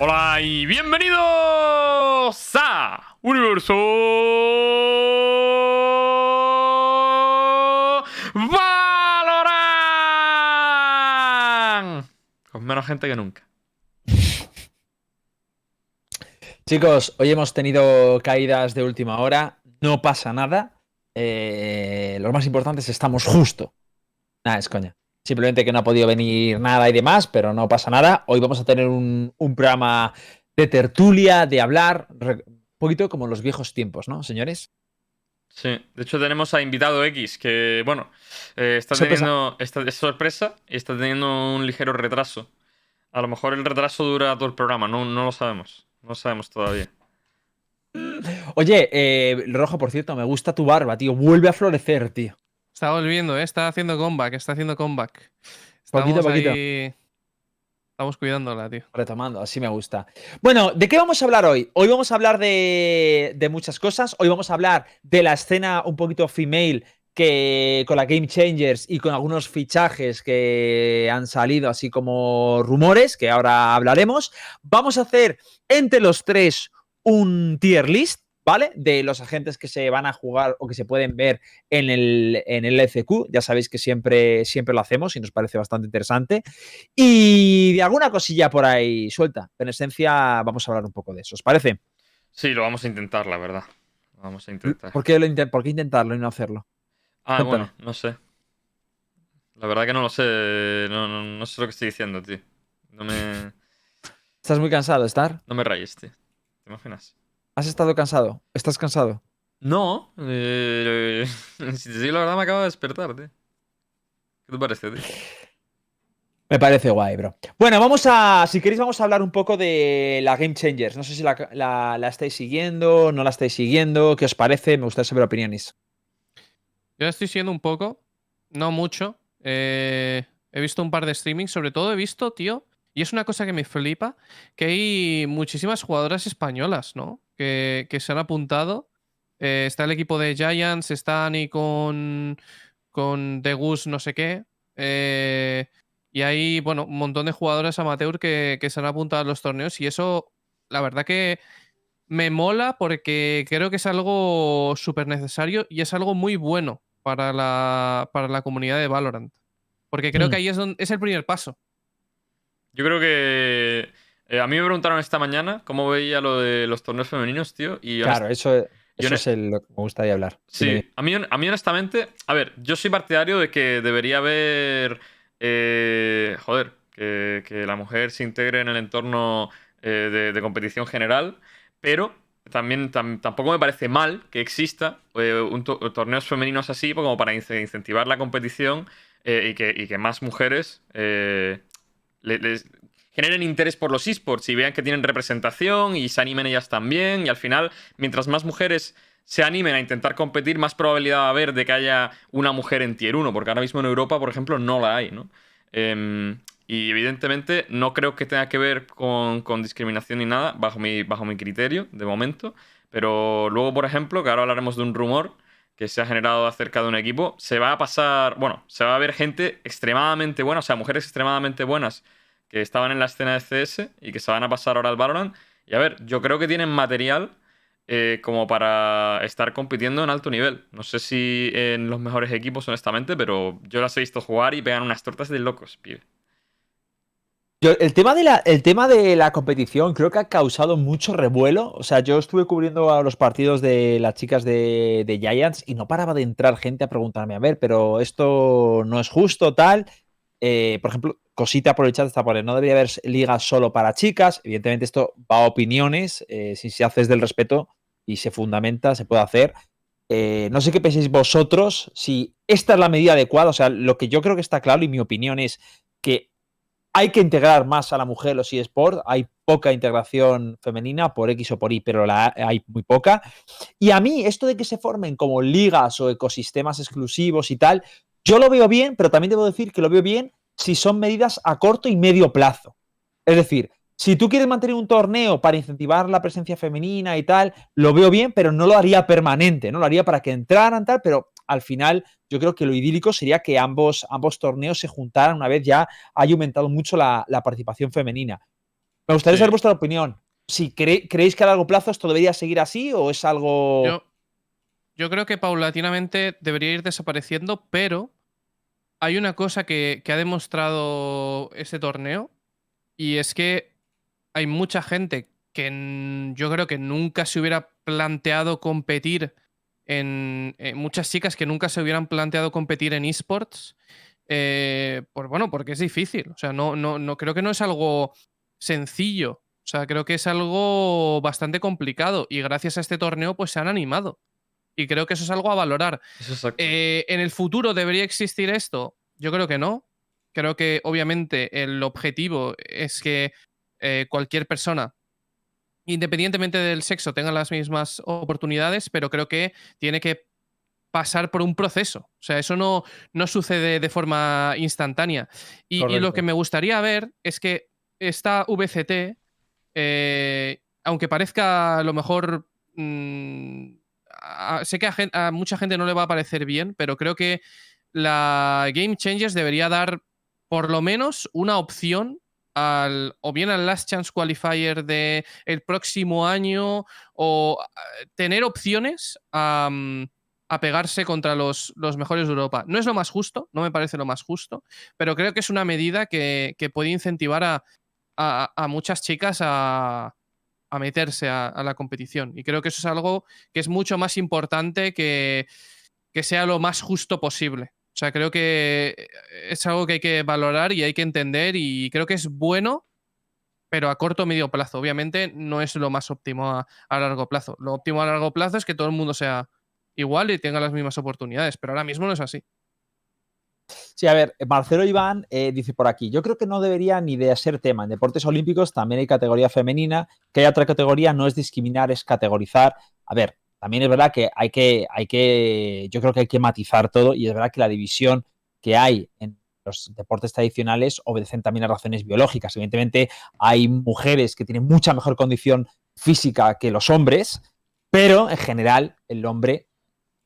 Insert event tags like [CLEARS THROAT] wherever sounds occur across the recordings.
Hola y bienvenidos a Universo Valorant. Con menos gente que nunca. Chicos, hoy hemos tenido caídas de última hora. No pasa nada. Eh, lo más importante es estamos justo. Nada, es coña. Simplemente que no ha podido venir nada y demás, pero no pasa nada. Hoy vamos a tener un, un programa de tertulia, de hablar, un poquito como en los viejos tiempos, ¿no, señores? Sí, de hecho tenemos a invitado X que, bueno, eh, está Sorpresa. teniendo esta es sorpresa y está teniendo un ligero retraso. A lo mejor el retraso dura todo el programa, no, no lo sabemos. No lo sabemos todavía. Oye, eh, Rojo, por cierto, me gusta tu barba, tío. Vuelve a florecer, tío. Está volviendo, ¿eh? está haciendo comeback, está haciendo comeback. Poquito a poquito. ahí- Estamos cuidándola, tío. Retomando, así me gusta. Bueno, ¿de qué vamos a hablar hoy? Hoy vamos a hablar de, de muchas cosas. Hoy vamos a hablar de la escena un poquito female que con la Game Changers y con algunos fichajes que han salido, así como rumores, que ahora hablaremos. Vamos a hacer entre los tres un tier list, ¿vale? De los agentes que se van a jugar o que se pueden ver en el, en el LCQ. Ya sabéis que siempre, siempre lo hacemos y nos parece bastante interesante. Y de alguna cosilla por ahí suelta. En esencia vamos a hablar un poco de eso. ¿Os parece? Sí, lo vamos a intentar, la verdad. Lo vamos a intentar. ¿Por qué, lo inte- por qué intentarlo y no hacerlo? Ah, Cuéntame. bueno, no sé. La verdad que no lo sé. No, no, no sé lo que estoy diciendo, tío. No me, [LAUGHS] ¿Estás muy cansado, Star? no me rayes, tío. ¿Te imaginas? ¿Has estado cansado? ¿Estás cansado? No. eh, [LAUGHS] si te digo la verdad, me acabo de despertar, tío. ¿Qué te parece, tío? Me parece guay, bro. Bueno, vamos a. Si queréis, vamos a hablar un poco de la Game Changers. No sé si la, la- la estáis siguiendo, no la estáis siguiendo. ¿Qué os parece? Me gustaría saber opiniones. Yo la estoy siguiendo un poco, no mucho. eh, he visto un par de streamings, sobre todo he visto, tío, y es una cosa que me flipa, que hay muchísimas jugadoras españolas, ¿no? Que, que se han apuntado. Eh, está el equipo de Giants, está Ani con, con The Goose no sé qué. eh, y hay, bueno, un montón de jugadores amateur que, que se han apuntado a los torneos y eso, la verdad que me mola porque creo que es algo súper necesario y es algo muy bueno para la, para la comunidad de Valorant. Porque creo Mm. que ahí es, donde, es el primer paso. Yo creo que. Eh, a mí me preguntaron esta mañana cómo veía lo de los torneos femeninos, tío. Y honest- Claro, eso, es el- lo que me gustaría hablar. Sí, a mí, a mí honestamente, a ver, yo soy partidario de que debería haber, eh, joder, que, que la mujer se integre en el entorno eh, de, de competición general, pero también tam- tampoco me parece mal que exista un to- torneos femeninos así como para ince- incentivar la competición y, que, y que más mujeres le- les generen interés por los esports y vean que tienen representación y se animen ellas también y al final, mientras más mujeres se animen a intentar competir, más probabilidad va a haber de que haya una mujer en Tier 1, porque ahora mismo en Europa, por ejemplo, no la hay, ¿no? Em, y evidentemente no creo que tenga que ver con, discriminación ni nada, bajo mi criterio, de momento. Pero luego, por ejemplo, que ahora hablaremos de un rumor que se ha generado acerca de un equipo, se va a pasar, bueno, se va a ver gente extremadamente buena, o sea, mujeres extremadamente buenas que estaban en la escena de CS y que se van a pasar ahora al Valorant. Y a ver, yo creo que tienen material eh, como para estar compitiendo en alto nivel. No sé si en los mejores equipos, honestamente, pero yo las he visto jugar y pegan unas tortas de locos, pibe. El, tema de la, el tema de la competición creo que ha causado mucho revuelo. O sea, yo estuve cubriendo a los partidos de las chicas de, de Giants y no paraba de entrar gente a preguntarme, a ver, pero esto no es justo, tal. Eh, por ejemplo, cosita por el chat está poniendo, no debería haber ligas solo para chicas. Evidentemente esto va a opiniones. eh, si se hace desde el respeto y se fundamenta, se puede hacer. Eh, no sé qué pensáis vosotros, si esta es la medida adecuada. O sea, lo que yo creo que está claro y mi opinión es que hay que integrar más a la mujer los eSports. Hay poca integración femenina por X o por Y, pero la hay muy poca. Y a mí, esto de que se formen como ligas o ecosistemas exclusivos y tal, yo lo veo bien, pero también debo decir que lo veo bien si son medidas a corto y medio plazo. Es decir, si tú quieres mantener un torneo para incentivar la presencia femenina y tal, lo veo bien, pero no lo haría permanente, ¿no? Lo haría para que entraran tal, pero al final yo creo que lo idílico sería que ambos, ambos torneos se juntaran una vez ya haya aumentado mucho la, la participación femenina. Me gustaría Sí. saber vuestra opinión. Si cre- creéis que a largo plazo esto debería seguir así o es algo. Yo, yo creo que paulatinamente debería ir desapareciendo, pero hay una cosa que, ha demostrado este torneo y es que hay mucha gente que yo creo que nunca se hubiera planteado competir en, en- muchas chicas que nunca se hubieran planteado competir en esports eh, bueno, porque es difícil. O sea, no, no, no creo que no es algo sencillo. O sea, creo que es algo bastante complicado y gracias a este torneo pues se han animado. Y creo que eso es algo a valorar. Eh, ¿En el futuro debería existir esto? Yo creo que no. Creo que obviamente el objetivo es que eh, cualquier persona, independientemente del sexo, tenga las mismas oportunidades, pero creo que tiene que pasar por un proceso. O sea, eso no, no sucede de forma instantánea. Y, y lo que me gustaría ver es que esta VCT, eh, aunque parezca a lo mejor... mm, sé que a, mucha gente no le va a parecer bien, pero creo que la Game Changers debería dar por lo menos una opción al, o bien al Last Chance Qualifier de el próximo año o tener opciones a, mm, a pegarse contra los, los mejores de Europa. No es lo más justo, no me parece lo más justo, pero creo que es una medida que, que puede incentivar a- a muchas chicas a, a meterse a, la competición. Y creo que eso es algo que es mucho más importante que, que sea lo más justo posible. O sea, creo que es algo que hay que valorar y hay que entender y creo que es bueno, pero a corto o medio plazo. Obviamente no es lo más óptimo a largo plazo. Lo óptimo a largo plazo es que todo el mundo sea igual y tenga las mismas oportunidades, pero ahora mismo no es así. Sí, a ver, Marcelo Iván eh, dice por aquí, yo creo que no debería ni de ser tema. En deportes olímpicos también hay categoría femenina, que haya otra categoría no es discriminar, es categorizar. A ver, también es verdad que hay que, hay que, yo creo que hay que matizar todo y es verdad que la división que hay en los deportes tradicionales obedecen también a razones biológicas. Evidentemente hay mujeres que tienen mucha mejor condición física que los hombres, pero en general el hombre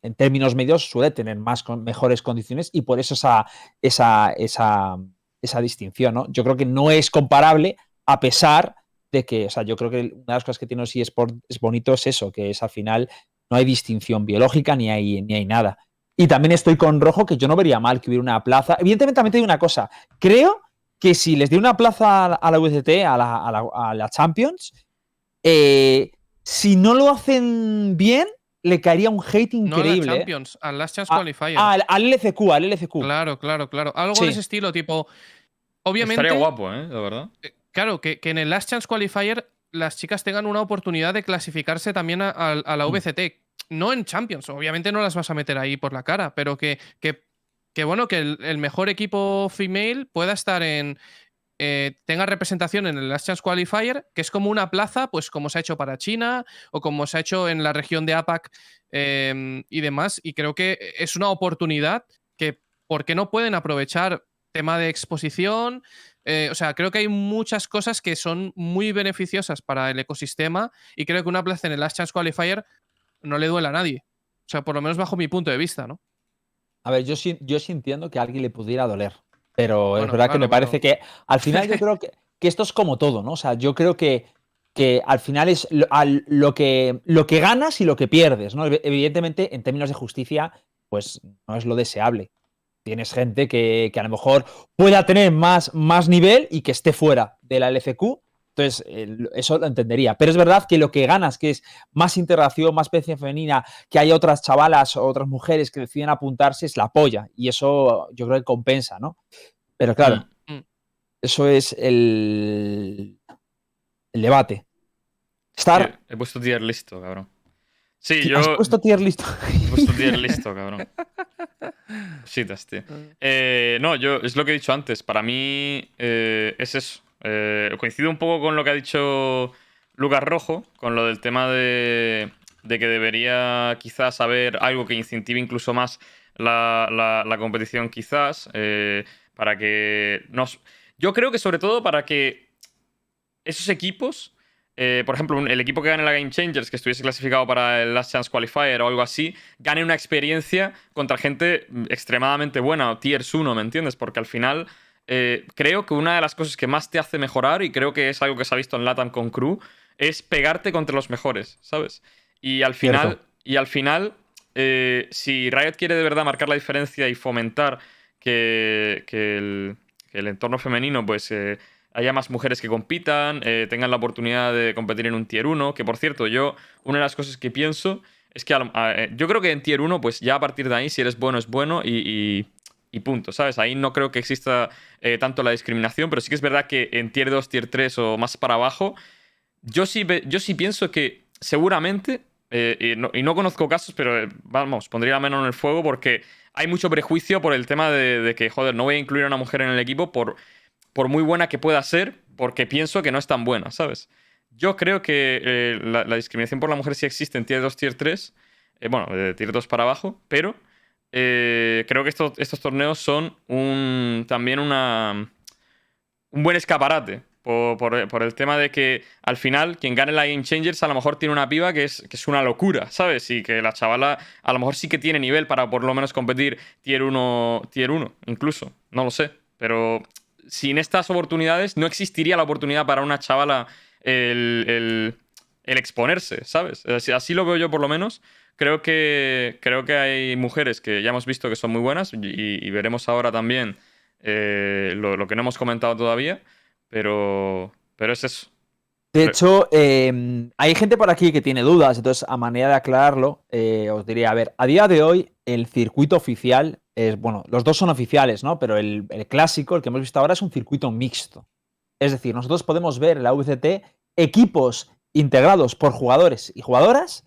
en términos medios suele tener más mejores condiciones y por eso esa, esa, esa, esa distinción. ¿no? Yo creo que no es comparable a pesar de que, o sea, yo creo que una de las cosas que tiene los es bonito es eso, que es al final no hay distinción biológica ni hay, ni hay nada. Y también estoy con Rojo que yo no vería mal que hubiera una plaza. Evidentemente también te una cosa, creo que si les di una plaza a la VCT, a la, a la, a la Champions, eh, si no lo hacen bien, le caería un hate No a increíble. ¿eh? Champions, al Last Chance Qualifier. Al, al LCQ, al LCQ. Claro, claro, claro. Algo Sí. de ese estilo, tipo. Obviamente. Estaría guapo, ¿eh? La verdad. eh, Claro, que, que en el Last Chance Qualifier las chicas tengan una oportunidad de clasificarse también a, a- a la Mm. VCT. No en Champions, obviamente no las vas a meter ahí por la cara, pero que, que, que bueno, que el, el mejor equipo female pueda estar en. Eh, tenga representación en el Last Chance Qualifier, que es como una plaza, pues como se ha hecho para China o como se ha hecho en la región de APAC eh, y demás. Y creo que es una oportunidad que, ¿por qué no pueden aprovechar tema de exposición? Eh, o sea, creo que hay muchas cosas que son muy beneficiosas para el ecosistema y creo que una plaza en el Last Chance Qualifier no le duele a nadie. O sea, por lo menos bajo mi punto de vista, ¿no? A ver, yo yo sí entiendo que a alguien le pudiera doler. Pero es verdad que claro, me parece que al final yo creo que, [LAUGHS] que esto es como todo, ¿no? O sea, yo creo que, que al final es lo, al- lo que, lo que ganas y lo que pierdes, ¿no? Ev- Evidentemente, en términos de justicia, pues no es lo deseable. Tienes gente que, que a lo mejor pueda tener más, más nivel y que esté fuera de la LCQ. Entonces, el- eso lo entendería. Pero es verdad que lo que ganas, que es más integración, más presencia femenina, que hay otras chavalas o otras mujeres que deciden apuntarse, es la polla. Y eso yo creo que compensa, ¿no? Pero claro, Mm, mm. eso es el, el debate. Star, He puesto tier listo, cabrón. Sí, ¿has yo puesto tier listo? [LAUGHS] he puesto tier listo, cabrón. Cositas, tío. [LAUGHS] Eh, no, yo es lo que he dicho antes. Para mí eh, es eso. Eh, coincido un poco con lo que ha dicho Lucas Rojo, con lo del tema de, de que debería quizás haber algo que incentive incluso más la, competición, quizás, eh, para que nos... Yo creo que sobre todo para que esos equipos, eh, por ejemplo, el equipo que gane la Game Changers, que estuviese clasificado para el Last Chance Qualifier o algo así, gane una experiencia contra gente extremadamente buena, o Tiers 1, ¿me entiendes? Porque al final eh, creo que una de las cosas que más te hace mejorar, y creo que es algo que se ha visto en Latam con Crew, es pegarte contra los mejores, ¿sabes? Y al final, Cierto. y al final eh, si Riot quiere de verdad marcar la diferencia y fomentar que, que el, que el entorno femenino, pues eh, haya más mujeres que compitan, eh, tengan la oportunidad de competir en un tier 1, que por cierto, yo, una de las cosas que pienso es que a lo- a- yo creo que en tier 1, pues ya a partir de ahí, si eres bueno, es bueno y, y- y punto, ¿sabes? Ahí no creo que exista eh, tanto la discriminación, pero sí que es verdad que en tier 2, tier 3 o más para abajo, yo sí, yo sí pienso que seguramente, eh, y, no, conozco casos, pero eh, vamos, pondría la mano en el fuego porque hay mucho prejuicio por el tema de, que, joder, no voy a incluir a una mujer en el equipo por, por muy buena que pueda ser, porque pienso que no es tan buena, ¿sabes? Yo creo que la, la discriminación por la mujer sí existe en tier 2, tier 3, eh, bueno, de tier 2 para abajo, pero eh, creo que estos, estos torneos son un, también una, un buen escaparate. Por, por- el tema de que al final quien gane la Game Changers a lo mejor tiene una piba que es, que es una locura, ¿sabes? Y que la chavala a lo mejor sí que tiene nivel para por lo menos competir tier 1, tier 1 incluso. No lo sé. Pero sin estas oportunidades no existiría la oportunidad para una chavala el, el- el exponerse, ¿sabes? Así lo veo yo por lo menos. Creo que, creo que hay mujeres que ya hemos visto que son muy buenas y, y veremos ahora también eh, lo, lo que no hemos comentado todavía, pero, pero es eso. De hecho, eh, hay gente por aquí que tiene dudas, entonces a manera de aclararlo, eh, os diría, a ver, a día de hoy el circuito oficial es, bueno, los dos son oficiales, ¿no? Pero el, el clásico, el que hemos visto ahora, es un circuito mixto. Es decir, nosotros podemos ver en la VCT equipos integrados por jugadores y jugadoras,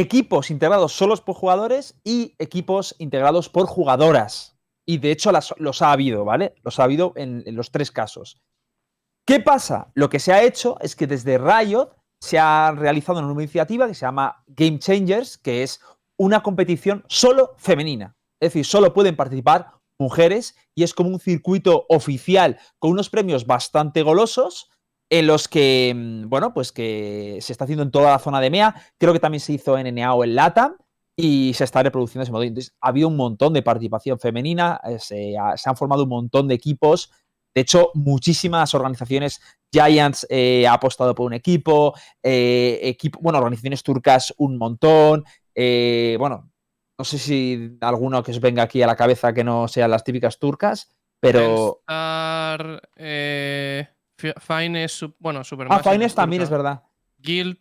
equipos integrados solos por jugadores y equipos integrados por jugadoras. Y de hecho los ha habido, ¿vale? Los ha habido en- en los tres casos. ¿Qué pasa? Lo que se ha hecho es que desde Riot se ha realizado una nueva iniciativa que se llama Game Changers, que es una competición solo femenina. Es decir, solo pueden participar mujeres y es como un circuito oficial con unos premios bastante golosos en los que, mm, bueno, pues que se está haciendo en toda la zona de MEA. Creo que también se hizo en NA o en LATAM y se está reproduciendo ese modelo. Entonces, ha habido un montón de participación femenina, eh, se, ha- han formado un montón de equipos. De hecho, muchísimas organizaciones, Giants eh, ha apostado por un equipo, eh, equipo, bueno, organizaciones turcas un montón. bueno, no sé si alguno que os venga aquí a la cabeza que no sean las típicas turcas, pero. Fi- Finest, sup- bueno, Ah, Supermassive. Finest también es verdad. Guild.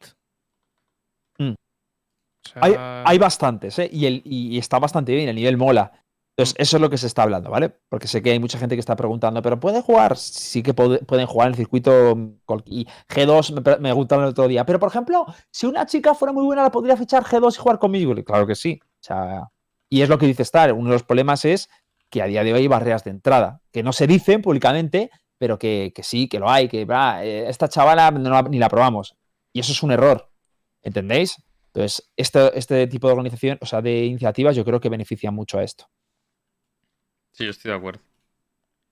Mm. O sea, Hay, hay bastantes, ¿eh? Y, el, y está bastante bien, el nivel mola. Entonces, eso es lo que se está hablando, ¿vale? Porque sé que hay mucha gente que está preguntando, ¿pero puede jugar? Sí que puede- pueden jugar en el circuito mm, y G2, me, me preguntaron el otro día. Pero, por ejemplo, si una chica fuera muy buena, ¿la podría fichar G2 y jugar conmigo? Y Claro que sí. O sea, y es lo que dice Star. Uno de los problemas es que a día de hoy hay barreras de entrada, que no se dicen públicamente, pero que, que sí, que lo hay, que va, eh, esta chavala no la- ni la probamos. Y eso es un error. ¿Entendéis? Entonces, este, este tipo de organización, o sea, de iniciativas, yo creo que benefician mucho a esto. Sí, yo estoy de acuerdo.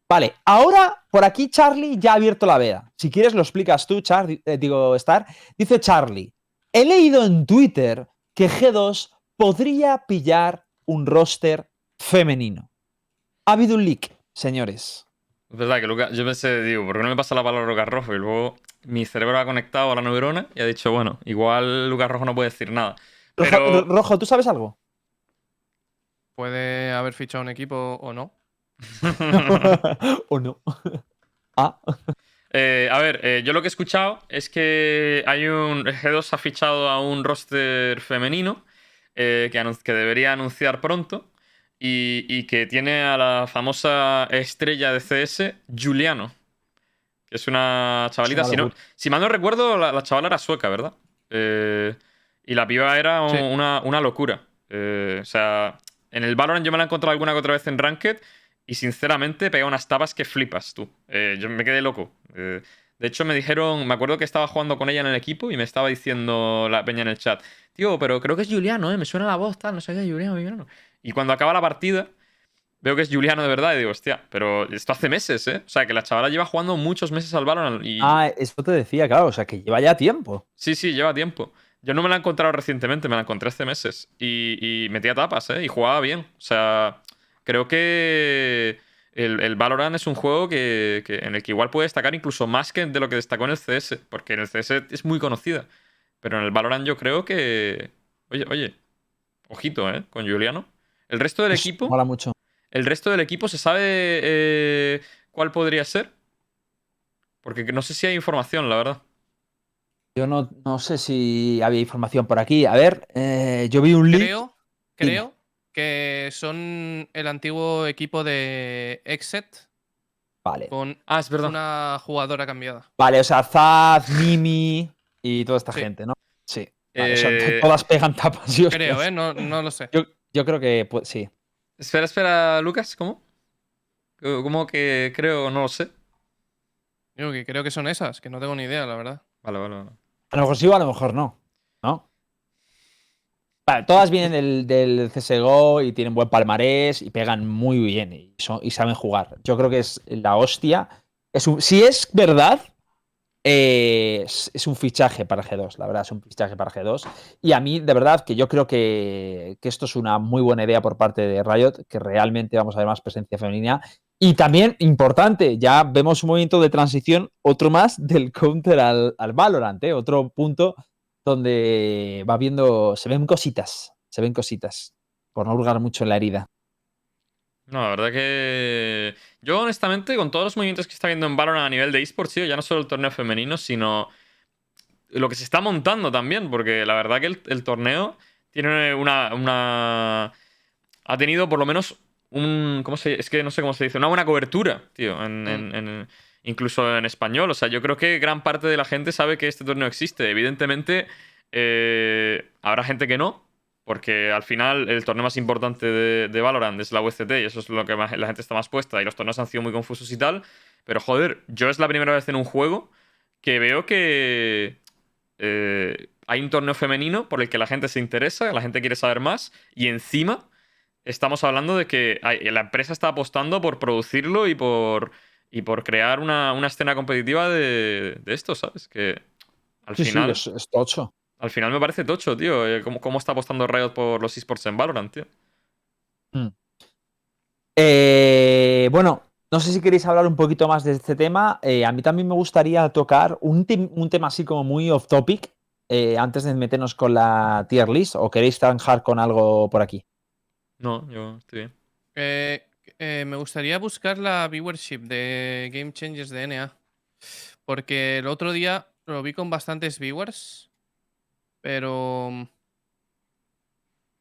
Vale, ahora por aquí Charlie ya ha abierto la veda. Si quieres lo explicas tú, Char, eh, digo Star. Dice Charlie, he leído en Twitter que G2 podría pillar un roster femenino. Ha habido un leak, señores. Es verdad que Lucas, yo pensé, digo, ¿por qué no me pasa la palabra Lucas Rojo? Y luego mi cerebro ha conectado a la neurona y ha dicho, bueno, igual Lucas Rojo no puede decir nada. Rojo, Pero- Rojo, ¿tú sabes algo? Puede haber fichado un equipo o no. [LAUGHS] ¿O no? [LAUGHS] ah, Eh, a ver, eh, yo lo que he escuchado es que hay un. G2 ha fichado a un roster femenino eh, que debería anunciar pronto. Y, y que tiene a la famosa estrella de CS, Juliano. Que es una chavalita. Es Si, no- si mal no recuerdo, la, la chavala era sueca, ¿verdad? Eh, y la piba era un- Sí. una, una locura. Eh, o sea, en el Valorant yo me la he encontrado alguna que otra vez en Ranked. Y sinceramente pega unas tapas que flipas tú. Eh, yo me quedé loco. Eh, de hecho, me dijeron, me acuerdo que estaba jugando con ella en el equipo y me estaba diciendo la peña en el chat, tío, pero creo que es Juliano, ¿eh? Me suena la voz, tal, no sé qué, Juliano, Juliano. Y cuando acaba la partida, veo que es Juliano de verdad y digo, hostia, pero esto hace meses, ¿eh? O sea, que la chavala lleva jugando muchos meses al Valorant y... ah, eso te decía, claro, o sea, que lleva ya tiempo. Sí, sí, lleva tiempo. Yo no me la he encontrado recientemente, me la encontré hace meses. Y, y metía tapas, ¿eh? Y jugaba bien. O sea, creo que el, el Valorant es un juego que, que- en el que igual puede destacar incluso más que de lo que destacó en el CS, porque en el CS es muy conocida. Pero en el Valorant yo creo que. Oye, oye. Ojito, ¿eh? Con Juliano. El resto del Pues, equipo. Mola mucho. El resto del equipo se sabe eh, cuál podría ser. Porque no sé si hay información, la verdad. Yo no, no sé si había información por aquí. A ver, eh, yo vi un link. Creo, Dime. que son el antiguo equipo de Exet Vale. con Ah, es verdad. una jugadora cambiada. Vale, o sea, Zaz, Mimi y toda esta Sí. gente, ¿no? Sí. Vale, o sea, Eh, todas pegan tapas. y Creo. ¿eh? No, no lo sé. Yo, yo creo que pues, sí. Espera, espera, Lucas, ¿cómo? ¿Cómo que creo? No lo sé. Digo que creo que son esas, que no tengo ni idea, la verdad. Vale, vale, vale. A lo mejor sí o a lo mejor no. ¿No? Vale, todas vienen del, del CSGO y tienen buen palmarés y pegan muy bien y, son- y saben jugar. Yo creo que es la hostia. Es un- si es verdad, eh, es, un fichaje para G2, la verdad, es un fichaje para G2. Y a mí, de verdad, que yo creo que, que esto es una muy buena idea por parte de Riot, que realmente vamos a ver más presencia femenina. Y también, importante, ya vemos un movimiento de transición, otro más del counter al, al Valorant, ¿eh? otro punto donde va viendo, se ven cositas, se ven cositas, por no hurgar mucho en la herida. No, la verdad que. Yo, honestamente, con todos los movimientos que está viendo en Valorant a nivel de esports, tío, ya no solo el torneo femenino, sino lo que se está montando también, porque la verdad que el, el torneo tiene una, una. Ha tenido por lo menos un. ¿Cómo se.? Es que no sé cómo se dice. Una buena cobertura, tío. En, en- en- incluso en español. O sea, yo creo que gran parte de la gente sabe que este torneo existe. Evidentemente, eh, habrá gente que no. Porque al final el torneo más importante de, de Valorant es la UCT y eso es lo que más, la gente está más puesta. Y los torneos han sido muy confusos y tal. Pero joder, yo es la primera vez en un juego que veo que eh, hay un torneo femenino por el que la gente se interesa, la gente quiere saber más. Y encima estamos hablando de que hay- la empresa está apostando por producirlo y por, y por crear una, una escena competitiva de, de esto, ¿sabes? Que al Sí, sí, final... es, es tocho. Al final me parece tocho, tío. eh, ¿Cómo, cómo está apostando Riot por los esports en Valorant, tío? Eh, bueno, no sé si queréis hablar un poquito más de este tema. Eh, a mí también me gustaría tocar un, un tema así como muy off topic eh, antes de meternos con la tier list. ¿O queréis zanjar con algo por aquí? No, yo estoy bien. Eh, eh, me gustaría buscar la viewership de Game Changers de NA. Porque el otro día lo vi con bastantes viewers. Pero. mm,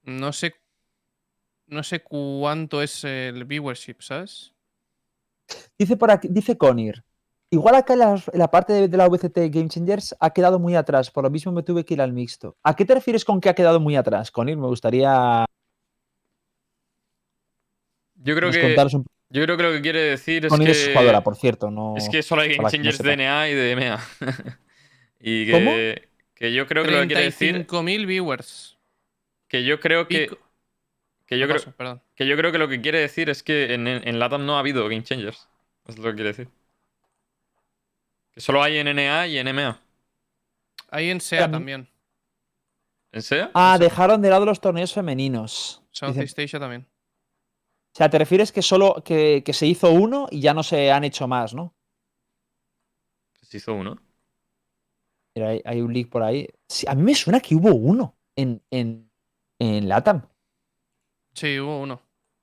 No sé. No sé cuánto es el viewership, ¿sabes? Dice por aquí, dice Conir. Igual acá en la, en la parte de, de la VCT Game Changers ha quedado muy atrás, por lo mismo me tuve que ir al mixto. ¿A qué te refieres con que ha quedado muy atrás, Conir? Me gustaría Yo creo nos que, un yo creo que lo que quiere decir es Conir que... es jugadora, por cierto, no. Es que solo hay Game Changers sepa. de NA y de EMEA. [LAUGHS] y que, ¿Cómo? Que yo creo que lo que quiere decir... 35.000 viewers. Que yo creo que... Pico- Que yo, ¿Qué creo? Perdón. que yo creo que lo que quiere decir es que en, en LATAM no ha habido Game Changers. Es lo que quiere decir. Que solo hay en NA y en EMEA. Ahí en SEA También- también. ¿En SEA? Ah, dejaron de lado los torneos femeninos. Southeast Asia también. O sea, te refieres que solo que, que se hizo uno y ya no se han hecho más, ¿no? Se hizo uno. Mira, hay, hay un leak por ahí. Sí, a mí me suena que hubo uno en, en, en LATAM. Sí, hubo uno.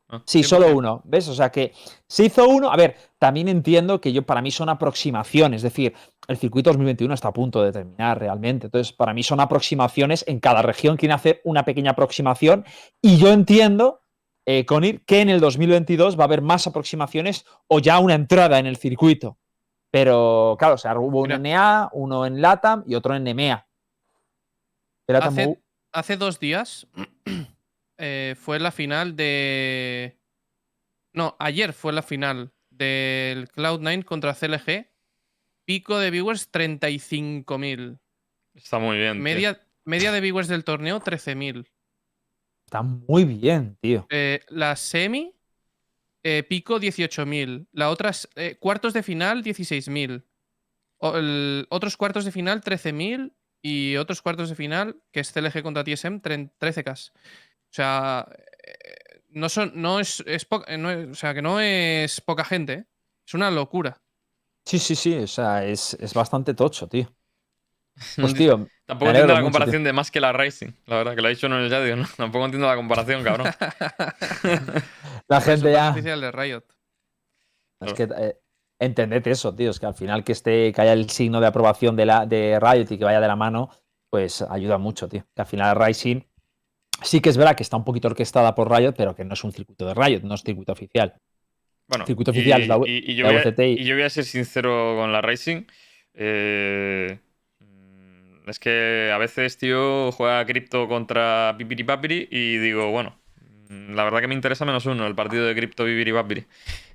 Ah. Sí, 100%. solo uno, ¿ves? O sea que se hizo uno. A ver, también entiendo que yo para mí son aproximaciones, es decir, el circuito 2021 está a punto de terminar realmente. Entonces, para mí son aproximaciones. En cada región quieren hacer una pequeña aproximación. Y yo entiendo, eh, Conir, que en el 2022 va a haber más aproximaciones o ya una entrada en el circuito. Pero, claro, o sea, hubo uno en NA, uno en LATAM y otro en EMEA. Hace- Hace dos días [CLEARS THROAT] eh, fue la final de. No, ayer fue la final del Cloud9 contra CLG. Pico de viewers 35.000. Está muy bien. tío. Media, media de viewers del torneo 13.000. Está muy bien, tío. Eh, la semi, eh, pico 18.000. La otra, es, eh, cuartos de final 16.000. O- el- Otros cuartos de final 13.000. Y otros cuartos de final, que es CLG contra TSM, 13k. O sea, eh, no, son, no, es, es po- eh, no es- O sea, que no es poca gente. Es una locura. Sí, sí, sí. O sea, es, es bastante tocho, tío. [LAUGHS] Pues, tío, Tampoco entiendo la mucho, comparación de más que la Racing, la verdad, que lo ha dicho en el Yadio, ¿no? [LAUGHS] Tampoco entiendo la comparación, cabrón. [LAUGHS] la gente ya. Oficial de Riot. Es que eh, entended eso, tío. Es que al final que esté, que haya el signo de aprobación de, la, de Riot y que vaya de la mano, pues ayuda mucho, tío. Que al final Rising sí que es verdad que está un poquito orquestada por Riot, pero que no es un circuito de Riot, no es circuito oficial. Bueno, Circuito oficial es la- y, y yo la voy a, VCT y- y yo voy a ser sincero con la Racing. eh, es que a veces, tío, juega Crypto contra Pipiri Papiri y digo, bueno, mm, la verdad que me interesa menos uno el partido de Crypto Pipiri Papiri.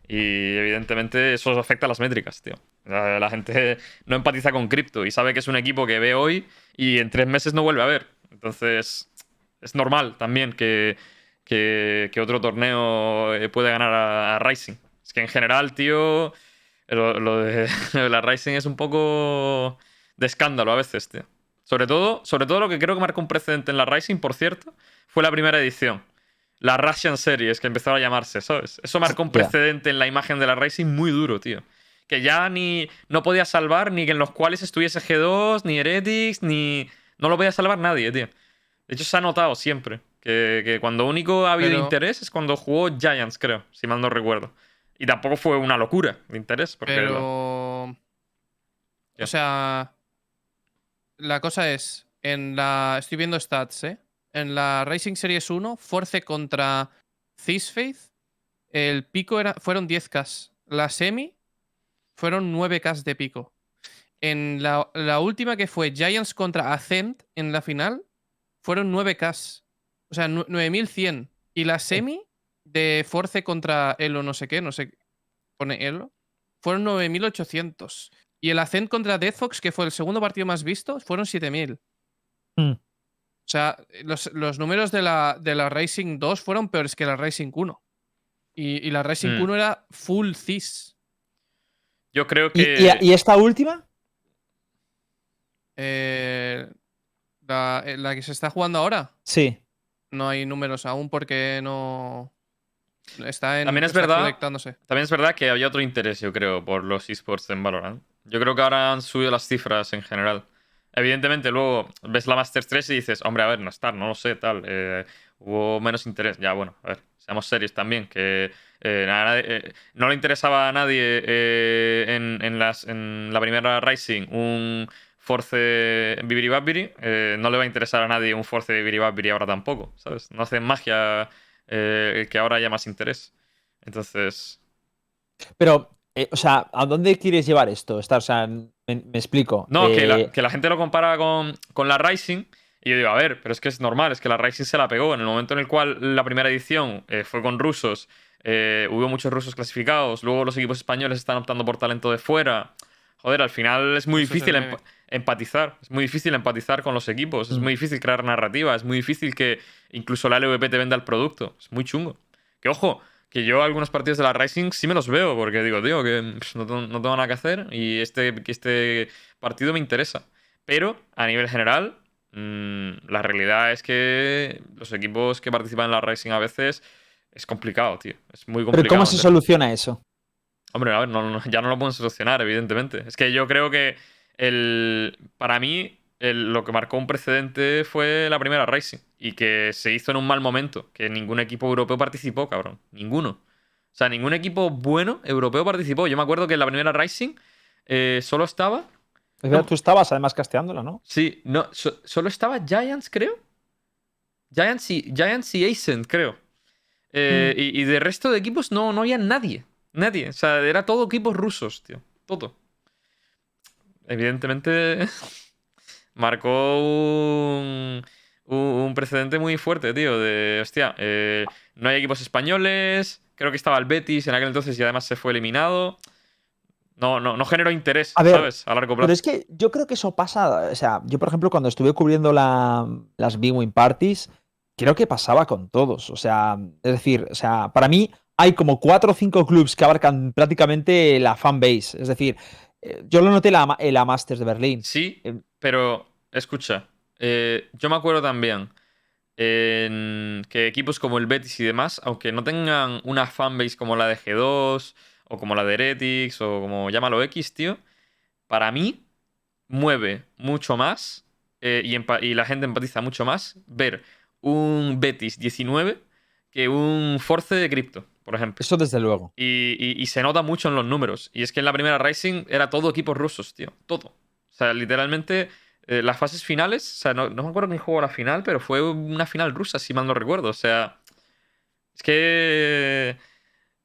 Y evidentemente eso afecta a las métricas, tío. La, gente [LAUGHS] no empatiza con Crypto y sabe que es un equipo que ve hoy y en tres meses no vuelve a ver. Entonces, es normal también que, que, otro torneo eh, puede ganar a, Rising. Es que en general, tío, lo de [LAUGHS] la Rising es un poco de escándalo a veces, tío. Sobre todo, sobre todo lo que creo que marcó un precedente en la Rising, por cierto, fue la primera edición. La Russian Series, que empezó a llamarse, ¿sabes? Eso marcó un precedente en la imagen de la Rising muy duro, tío. Que ya ni no podía salvar ni que en los cuales estuviese G2, ni Heretics, ni. No lo podía salvar nadie, tío. De hecho, se ha notado siempre que, que cuando único ha habido Pero- interés es cuando jugó Giants, creo, si mal no recuerdo. Y tampoco fue una locura de interés. Porque Pero. O sea. La cosa es. En la. Estoy viendo stats, ¿eh? En la Racing Series 1, Force contra Faith el pico era, fueron 10K. La semi fueron 9K de pico. En la, la última que fue Giants contra Ascent en la final, fueron 9K. O sea, nu- 9100. Y la semi de Force contra Elo, no sé qué, no sé. Pone Elo. Fueron 9800. Y el Ascent contra Deathfox, que fue el segundo partido más visto, fueron 7000. Hmm. O sea, los, los números de la, de la Racing 2 fueron peores que la Racing 1. Y, y la Racing Hmm. 1 era full CIS. Yo creo ¿Y, que. y- y esta última? Eh, la, eh, la que se está jugando ahora, Sí. no hay números aún porque no. Está en. También es está verdad-. También es verdad que había otro interés, yo creo, por los esports en Valorant. Yo creo que ahora han subido las cifras en general. Evidentemente, luego ves la Masters 3 y dices, hombre, a ver, no está, no lo sé, tal. eh, hubo menos interés. Ya, bueno, a ver, seamos serios también, que eh, eh, no le interesaba a nadie en, la primera Rising un Force Bibiri Babiri. eh, no le va a interesar a nadie un Force Bibiri Babiri ahora tampoco, ¿sabes? No hace magia que ahora haya más interés. Entonces, Pero, eh, o sea, ¿a dónde quieres llevar esto? Estar, o sea, me, me explico. No, que, la, Eh, que la gente lo compara con, con la Rising. Y yo digo, a ver, pero es que es normal, es que la Rising se la pegó. En el momento en el cual la primera edición eh, fue con rusos, eh, hubo muchos rusos clasificados, luego los equipos españoles están optando por talento de fuera. Joder, al final es muy Eso difícil emp- empatizar. Es muy difícil empatizar con los equipos, es Mm. muy difícil crear narrativa, es muy difícil que incluso la LVP te venda el producto. Es muy chungo. Que ojo, que yo algunos partidos de la Rising sí me los veo, porque digo, tío, que pff, no, tengo- no tengo nada que hacer y este, este partido me interesa. Pero a nivel general, mm, la realidad es que los equipos que participan en la Rising a veces es complicado, tío. Es muy complicado. Pero ¿cómo se soluciona eso? Hombre, a ver, no- no- ya no lo pueden solucionar, evidentemente. Es que yo creo que el, para mí el- lo que marcó un precedente fue la primera Rising. Y que se hizo en un mal momento. Que ningún equipo europeo participó, cabrón. Ninguno. O sea, ningún equipo bueno europeo participó. Yo me acuerdo que en la primera Rising eh, solo estaba. Es verdad, No. tú estabas además casteándola, ¿no? Sí, no, so- solo estaba Giants, creo. Giants y, Giants y Ascent, creo. Eh, y, y de resto de equipos no, no había nadie. Nadie. O sea, era todo equipos rusos, tío. Todo. Evidentemente [LAUGHS] marcó un, un, un precedente muy fuerte, tío. De, hostia, eh, no hay equipos españoles. Creo que estaba el Betis en aquel entonces y además se fue eliminado. No, no, no generó interés, A ver, ¿sabes? A largo plazo. Pero es que yo creo que eso pasa, o sea, yo por ejemplo cuando estuve cubriendo la- las Big Win Parties, creo que pasaba con todos, o sea, es decir, o sea, para mí hay como cuatro o cinco clubs que abarcan prácticamente la fanbase, es decir, eh, yo lo noté en la, en la Masters de Berlín. Sí, Eh, pero escucha, eh, yo me acuerdo también en que equipos como el Betis y demás, aunque no tengan una fanbase como la de G2 o como la de Heretics o como llámalo X, tío, para mí mueve mucho más eh, y, la gente empatiza mucho más ver un Betis 19 que un Force de Crypto, por ejemplo. Eso desde luego. Y, y- y se nota mucho en los números. Y es que en la primera Rising era todo equipos rusos, tío. Todo. Sea, literalmente eh, las fases finales, o sea, no, no me acuerdo quién jugó la final, pero fue una final rusa, si mal no recuerdo. O sea, es que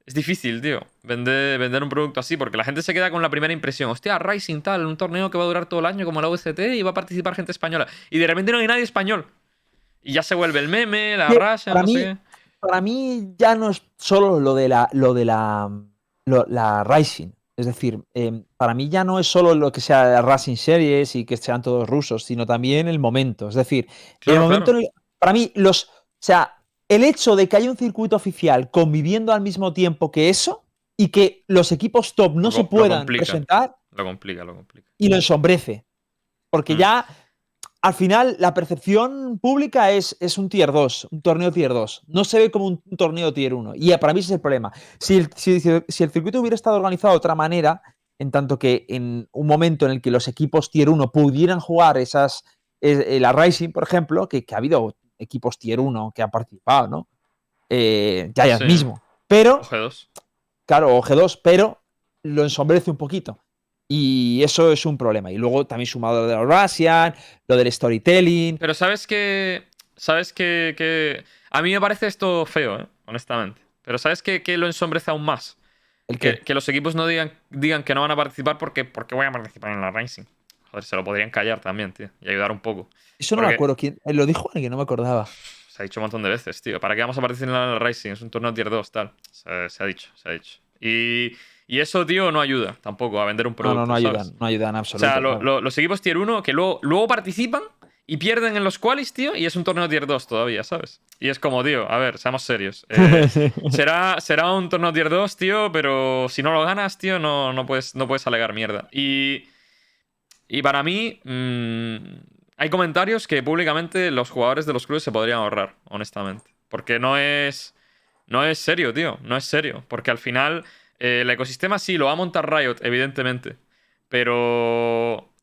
es difícil, tío, vender, vender un producto así, porque la gente se queda con la primera impresión. Hostia, Rising tal, un torneo que va a durar todo el año como la UCT y va a participar gente española. Y de repente no hay nadie español. Y ya se vuelve el meme, la para no mí- sé. Para mí ya no es solo lo de la, lo de la, lo- la Rising. Es decir, eh, para mí ya no es solo lo que sea Racing Series y que sean todos rusos, sino también el momento. Es decir, el momento claro. en el- para mí, los, o sea, el hecho de que haya un circuito oficial conviviendo al mismo tiempo que eso y que los equipos top no Lo se lo puedan complica. presentar Lo complica, lo complica. y lo ensombrece. Porque Mm. ya, al final, la percepción pública es, es un tier 2, un torneo tier 2. No se ve como un, un torneo tier 1. Y para mí ese es el problema. Si el, si- si- si el circuito hubiera estado organizado de otra manera, en tanto que en un momento en el que los equipos tier 1 pudieran jugar esas. eh, la Rising, por ejemplo, que, que ha habido equipos tier 1 que han participado, ¿no? Eh, Giants Sí. mismo. Pero O G2. claro, o G2, pero lo ensombrece un poquito. Y eso es un problema. Y luego también sumado lo de los Russian, lo del storytelling. Pero sabes que. Sabes que, que- A mí me parece esto feo, ¿eh? honestamente. Pero ¿sabes que, que lo ensombrece aún más? El Que, que, los equipos no digan, digan que no van a participar porque, porque voy a participar en la Rising. Joder, se lo podrían callar también, tío. Y ayudar un poco. eso no me acuerdo quién. eh, Lo dijo alguien, no me acordaba. Se ha dicho un montón de veces, tío. ¿Para qué vamos a participar en la Rising? Es un torneo tier 2, tal. Se, se ha dicho, se ha dicho. Y, y eso, tío, no ayuda tampoco a vender un No, producto. no, no ¿sabes? ayudan. No ayudan en O sea, lo- claro. lo- los equipos tier 1 que luego, luego participan y pierden en los qualis, tío, y es un torneo tier 2 todavía, ¿sabes? Y es como, tío, a ver, seamos serios. [LAUGHS] Eh, será, será un torneo tier 2, tío, pero si no lo ganas, tío, no, no, puedes, no puedes alegar mierda. Y, y para mí, mm, hay comentarios que públicamente los jugadores de los clubes se podrían ahorrar, honestamente. Porque no es, no es serio, tío, no es serio. Porque al final, el ecosistema sí lo va a montar Riot, evidentemente. Pero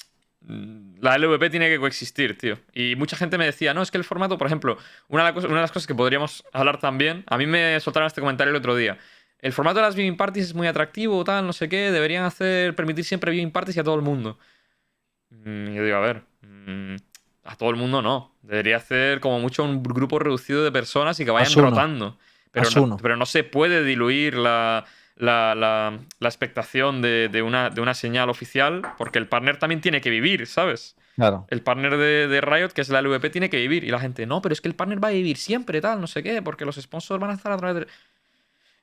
mm, la LVP tiene que coexistir, tío. Y mucha gente me decía, no, es que el formato, por ejemplo, una de, las cosas, que podríamos hablar también, a mí me soltaron este comentario el otro día. El formato de las viewing parties es muy atractivo, tal, no sé qué, deberían hacer, permitir siempre viewing parties y a todo el mundo. Mm, y yo digo, a ver, mm, a todo el mundo no. Debería hacer como mucho un grupo reducido de personas y que vayan rotando. Pero no, pero no se puede diluir la, la, la- la expectación de, de una, de una señal oficial porque el partner también tiene que vivir, ¿sabes? Claro. El partner de, de Riot, que es la LVP, tiene que vivir. Y la gente, no, pero es que el partner va a vivir siempre, tal, no sé qué, porque los sponsors van a estar a través de...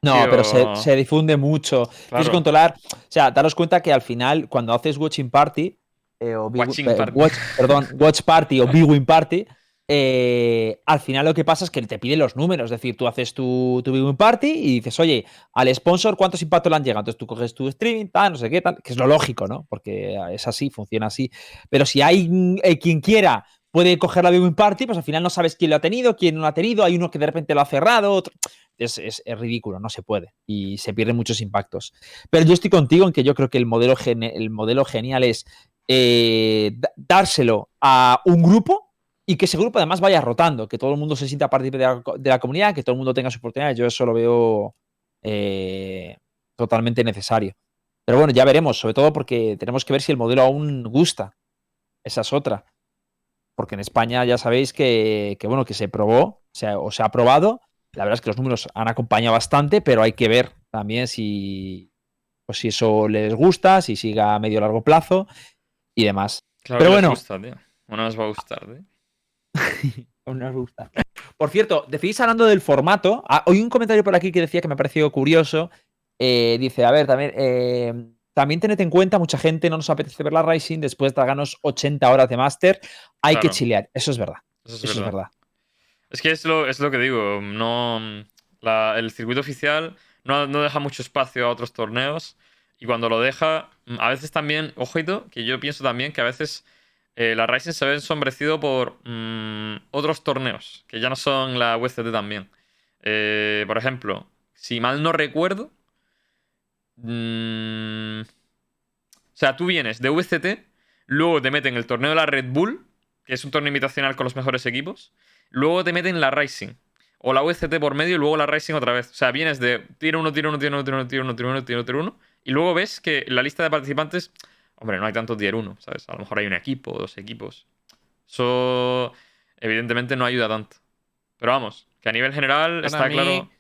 No, Tío. pero se, se difunde mucho. Tienes Claro. que controlar. O sea, daros cuenta que al final, cuando haces Watching Party, eh, o Big- Watching eh, watch- perdón, Watch Party o Big Win Party, eh, al final lo que pasa es que te piden los números. Es decir, tú haces tu, tu Big Win Party y dices, oye, al sponsor, ¿cuántos impactos le han llegado? Entonces tú coges tu streaming, tal, no sé qué, tal, que es lo lógico, ¿no? Porque es así, funciona así. Pero si hay eh, quien quiera. Puede coger la Big Win Party, pues al final no sabes quién lo ha tenido, quién no lo ha tenido. Hay uno que de repente lo ha cerrado, otro es, ridículo, no se puede y se pierden muchos impactos. Pero yo estoy contigo en que yo creo que el modelo, genial es eh, dárselo a un grupo y que ese grupo además vaya rotando, que todo el mundo se sienta parte de la, de la comunidad, que todo el mundo tenga su oportunidad. Yo eso lo veo eh, totalmente necesario. Pero bueno, ya veremos, sobre todo porque tenemos que ver si el modelo aún gusta. Esa es otra. Porque en España ya sabéis que, que, bueno, que se probó, o sea, o se ha probado. La verdad es que los números han acompañado bastante, pero hay que ver también si, pues si eso les gusta, si siga a medio largo plazo y demás. Claro Pero que bueno. gusta, tío. Les va a gustar, tío. [LAUGHS] Os gusta. Por cierto, decís hablando del formato. ah, Hoy un comentario por aquí que decía que me ha parecido curioso. eh, dice, a ver, también, eh, también tened en cuenta, mucha gente no nos apetece ver la Rising después de tragarnos 80 horas de máster. Hay que Claro. chilear. Eso es verdad. Eso es Eso es verdad. verdad. Es que es lo, es lo que digo, no la- el circuito oficial no, no deja mucho espacio a otros torneos y cuando lo deja, a veces también, ojito, que yo pienso también que a veces eh, la Rising se ve ensombrecido por mm, otros torneos, que ya no son la UCT también. Eh, por ejemplo, si mal no recuerdo. Mm, o sea, tú vienes de VCT, luego te meten el torneo de la Red Bull, que es un torneo invitacional con los mejores equipos, luego te meten la Rising. O la VCT por medio y luego la Rising otra vez. O sea, vienes de tiro uno, tiro uno, tiro uno, tiro uno, tiro uno, tiro uno, tiro uno, tiro uno. Y luego ves que la lista de participantes hombre, no hay tanto tier 1, ¿sabes? A lo mejor hay un equipo, dos equipos. Eso, evidentemente, no ayuda tanto. Pero vamos, que a nivel general está mí, claro.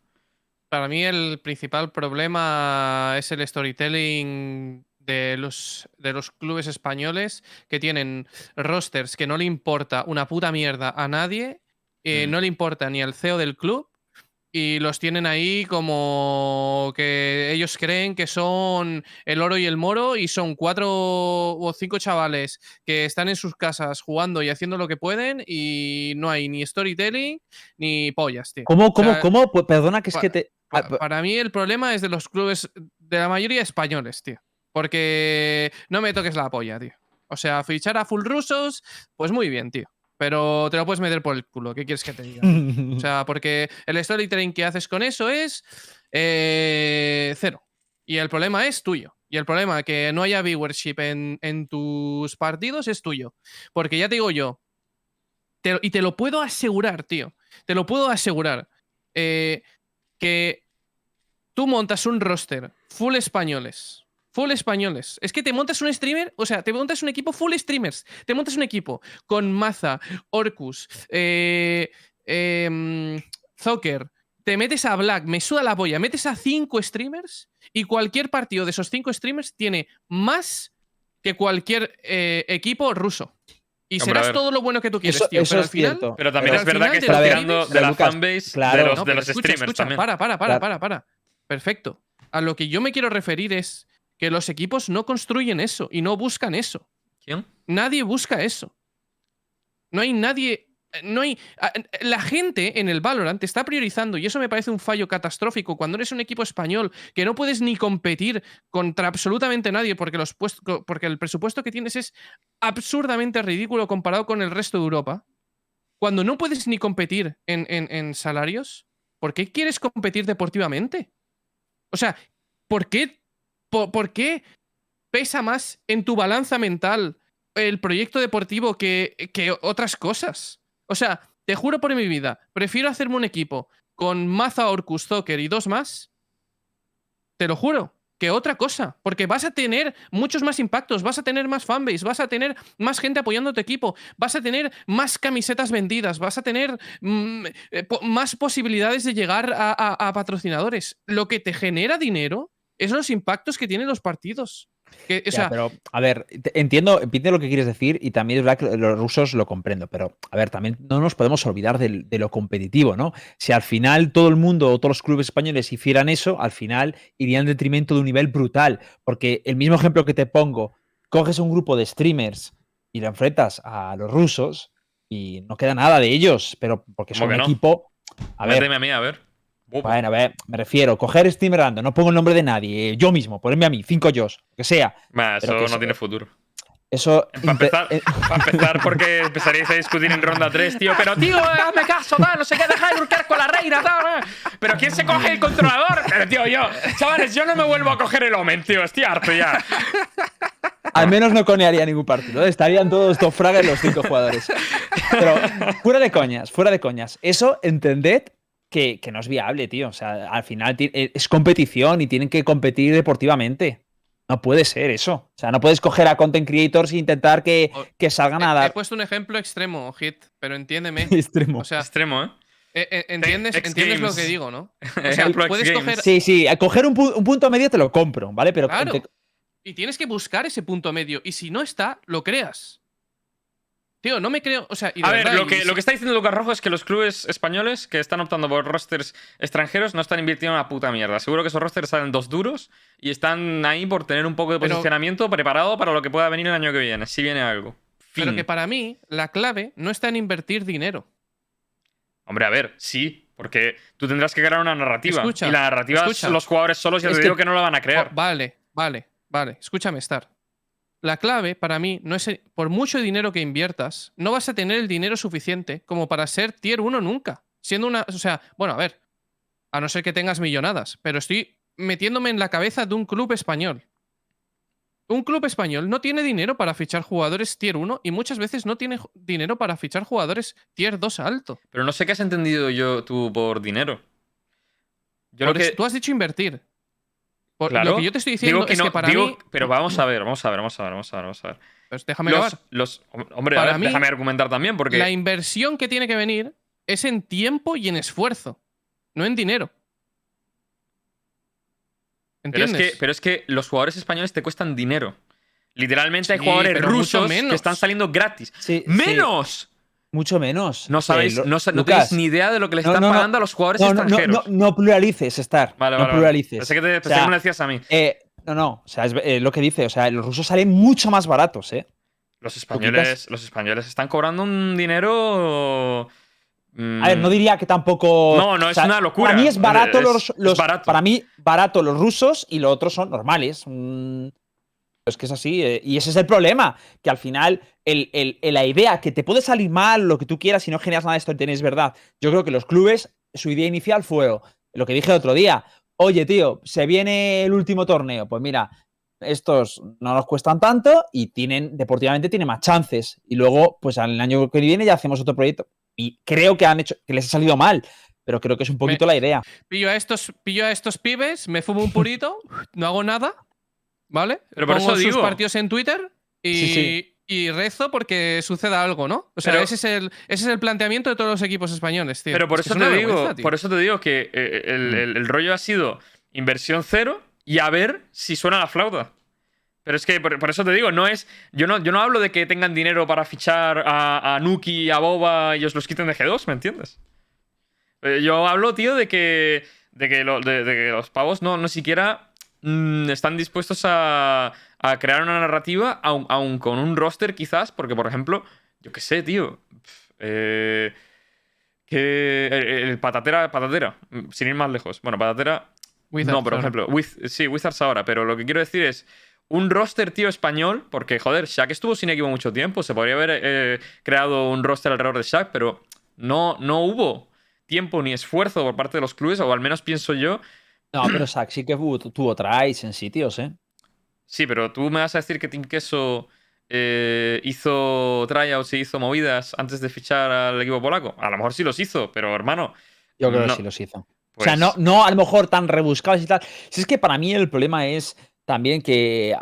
Para mí, el principal problema es el storytelling de los, de los clubes españoles que tienen rosters que no le importa una puta mierda a nadie, eh, Mm. no le importa ni al CEO del club. Y los tienen ahí como que ellos creen que son el oro y el moro y son cuatro o cinco chavales que están en sus casas jugando y haciendo lo que pueden y no hay ni storytelling ni pollas, tío. ¿Cómo, O cómo, sea, cómo? Pues Perdona que es pa- que te. Ah, pa- para mí el problema es de los clubes, de la mayoría españoles, tío. Porque no me toques la polla, tío. O sea, fichar a full rusos, pues muy bien, tío. Pero te lo puedes meter por el culo. ¿Qué quieres que te diga? O [LAUGHS] sea, porque el storytelling que haces con eso es eh, cero. Y el problema es tuyo. Y el problema que no haya viewership en, en tus partidos es tuyo. Porque ya te digo yo, te y te lo puedo asegurar, tío. Te lo puedo asegurar. eh, que tú montas un roster full españoles. Full españoles. Es que te montas un streamer, o sea, te montas un equipo full streamers. Te montas un equipo con Maza, Orcus, eh, em, Zocker. Te metes a Black, me suda la polla. Metes a cinco streamers y cualquier partido de esos cinco streamers tiene más que cualquier eh, equipo ruso. Y Hombre, serás todo lo bueno que tú quieres, Eso, tío. eso pero es al final, cierto. Pero también Pero es verdad que estás tirando de la Lucas, fanbase claro. de los, No, de pero los escucha, streamers escucha, también. Para, para, para, para, para. Perfecto. A lo que yo me quiero referir es que los equipos no construyen eso y no buscan eso. ¿Quién? Nadie busca eso. No hay nadie. No hay. a- La gente en el Valorant está priorizando, y eso me parece un fallo catastrófico, cuando eres un equipo español que no puedes ni competir contra absolutamente nadie porque, los porque el presupuesto que tienes es absurdamente ridículo comparado con el resto de Europa. Cuando no puedes ni competir en, en- en salarios, ¿por qué quieres competir deportivamente? O sea, ¿por qué, por, qué pesa más en tu balanza mental el proyecto deportivo que, que otras cosas? O sea, te juro por mi vida, prefiero hacerme un equipo con Maza, Orcus, Zocker y dos más, te lo juro, que otra cosa, porque vas a tener muchos más impactos, vas a tener más fanbase, vas a tener más gente apoyando tu equipo, vas a tener más camisetas vendidas, vas a tener mm, eh, más posibilidades de llegar a patrocinadores. Lo que te genera dinero es los impactos que tienen los partidos. Que, o Ya, sea, pero, a ver, entiendo, entiendo lo que quieres decir y también es verdad que los rusos lo comprendo, pero, a ver, también no nos podemos olvidar de lo competitivo, ¿no? Si al final todo el mundo o todos los clubes españoles hicieran eso, al final iría en detrimento de un nivel brutal, porque el mismo ejemplo que te pongo, coges un grupo de streamers y lo enfrentas a los rusos y no queda nada de ellos, pero porque ¿Cómo son un no? equipo... A ver, a mí, a ver. Bueno, a ver, me refiero, coger streamer random, no pongo el nombre de nadie, eh, yo mismo, ponerme a mí, cinco yo, que sea. eso que no tiene futuro. Eso. Para empezar, eh, [LAUGHS] para empezar, porque empezaríais a discutir en ronda 3, tío. Pero, tío, hazme caso, tal, no sé qué, deja de lurcar con la reina, tal. eh. Pero, ¿quién se coge el controlador? Pero, tío, yo, chavales, yo no me vuelvo a coger el Omen, tío. Estoy harto ya. al menos no conearía ningún partido. Estarían todos top frags los cinco jugadores. Pero fuera de coñas, fuera de coñas. Eso entended que, que no es viable, tío. O sea, al final eh, es competición y tienen que competir deportivamente. No puede ser eso. O sea, no puedes coger a content creators e intentar que, que salgan a he, puesto un ejemplo extremo, Hit, pero entiéndeme. [LAUGHS] extremo. O sea, Extremo, ¿eh? eh, eh, ¿entiendes, entiendes lo que digo, ¿no? [LAUGHS] O sea, puedes coger. Sí, sí, a coger un, pu- un punto medio te lo compro, ¿vale? Pero Claro. Y tienes que buscar ese punto medio. Y si no está, lo creas. Tío, no me creo. O sea, y A ver, lo que, lo que está diciendo Lucas Rojo es que los clubes españoles que están optando por rosters extranjeros no están invirtiendo una puta mierda. Seguro que esos rosters salen dos duros y están ahí por tener un poco de Pero- posicionamiento preparado para lo que pueda venir el año que viene, si viene algo. Fin. Pero que para mí, la clave no está en invertir dinero. Hombre, a ver, sí, porque tú tendrás que crear una narrativa. Escucha, y la narrativa, escucha. los jugadores solos ya Es te que- digo que no la van a crear. Oh, vale, vale, vale. Escúchame, Star. La clave para mí no es, por mucho dinero que inviertas, no vas a tener el dinero suficiente como para ser tier 1 nunca. Siendo una, o sea, bueno, a ver, a no ser que tengas millonadas, pero estoy metiéndome en la cabeza de un club español. Un club español no tiene dinero para fichar jugadores tier 1 y muchas veces no tiene dinero para fichar jugadores tier 2 alto. Pero no sé qué has entendido yo tú por dinero. Yo Por lo que. Tú has dicho invertir. Por- Claro, lo que yo te estoy diciendo digo que es no, que para digo- mí. Pero vamos a ver, vamos a ver, vamos a ver, vamos a ver, vamos a ver. Pues déjame Los, los- hombre, a Para ver, mí, déjame argumentar también, porque. La inversión que tiene que venir es en tiempo y en esfuerzo, no en dinero. Pero es, ¿Entiendes? que, pero es que los jugadores españoles te cuestan dinero. Literalmente hay Sí, jugadores rusos menos. que están saliendo gratis. Sí, sí, ¡Menos! Mucho menos. No Eh, sabéis, no, sa- no Lucas, tenéis ni idea de lo que les no, están no, pagando a los jugadores extranjeros. no, pluralices, Star. Vale, no vale, pluralices. Pensé que, te, pensé O sea, que me decías a mí. Eh, no, no. O sea, es eh, lo que dice. O sea, los rusos salen mucho más baratos, ¿eh? Los españoles, los españoles están cobrando un dinero. mm, A ver, no diría que tampoco. No, no, es una locura. Para mí es barato Es- los, es los- barato. Para mí, barato los rusos y los otros son normales. Mm, Es que es así. eh, y ese es el problema. Que al final, el- el- el- la idea que te puede salir mal, lo que tú quieras, si no generas nada de esto, tenéis verdad. Yo creo que los clubes, su idea inicial fue lo que dije el otro día. Oye, tío, se viene el último torneo. Pues mira, estos no nos cuestan tanto y tienen, deportivamente tienen más chances. Y luego, pues al año que viene ya hacemos otro proyecto. Y creo que han hecho, que les ha salido mal. Pero creo que es un poquito la idea. Pillo a estos, pillo a estos pibes, me fumo un purito, no hago nada, ¿vale? Pero por Pongo eso sus digo. partidos en Twitter y, Sí, sí. Y rezo porque suceda algo, ¿no? O sea, Pero- ese, es el, ese es el planteamiento de todos los equipos españoles, tío. Pero por Es eso te digo, por eso te digo que eh, el, el- el rollo ha sido inversión cero y a ver si suena la flauta. Pero es que por, por eso te digo, no es. Yo no, yo no hablo de que tengan dinero para fichar a, a Nuki, a Boba y os los quiten de G2, ¿me entiendes? Eh, yo hablo, tío, de que. De que, lo- de- de que los pavos no, no siquiera mm, están dispuestos a, a crear una narrativa, aun, aun con un roster, quizás, porque, por ejemplo, yo qué sé, tío. eh, que el, el patatera, patatera, sin ir más lejos. Bueno, patatera. Wizards, no, por ejemplo, Wiz- sí, Wizards ahora, pero lo que quiero decir es un roster, tío, español, porque, joder, Shaq estuvo sin equipo mucho tiempo, se podría haber eh, creado un roster alrededor de Shaq, pero no, no hubo tiempo ni esfuerzo por parte de los clubes, o al menos pienso yo. No, pero Sack sí que tuvo, tuvo tries en sitios, ¿eh? Sí, pero tú me vas a decir que Team Queso eh, hizo tryouts y hizo movidas antes de fichar al equipo polaco. A lo mejor sí los hizo, pero hermano. Yo creo No. que sí los hizo. pues- O sea, no, no a lo mejor tan rebuscados y tal. Si es que para mí el problema es también que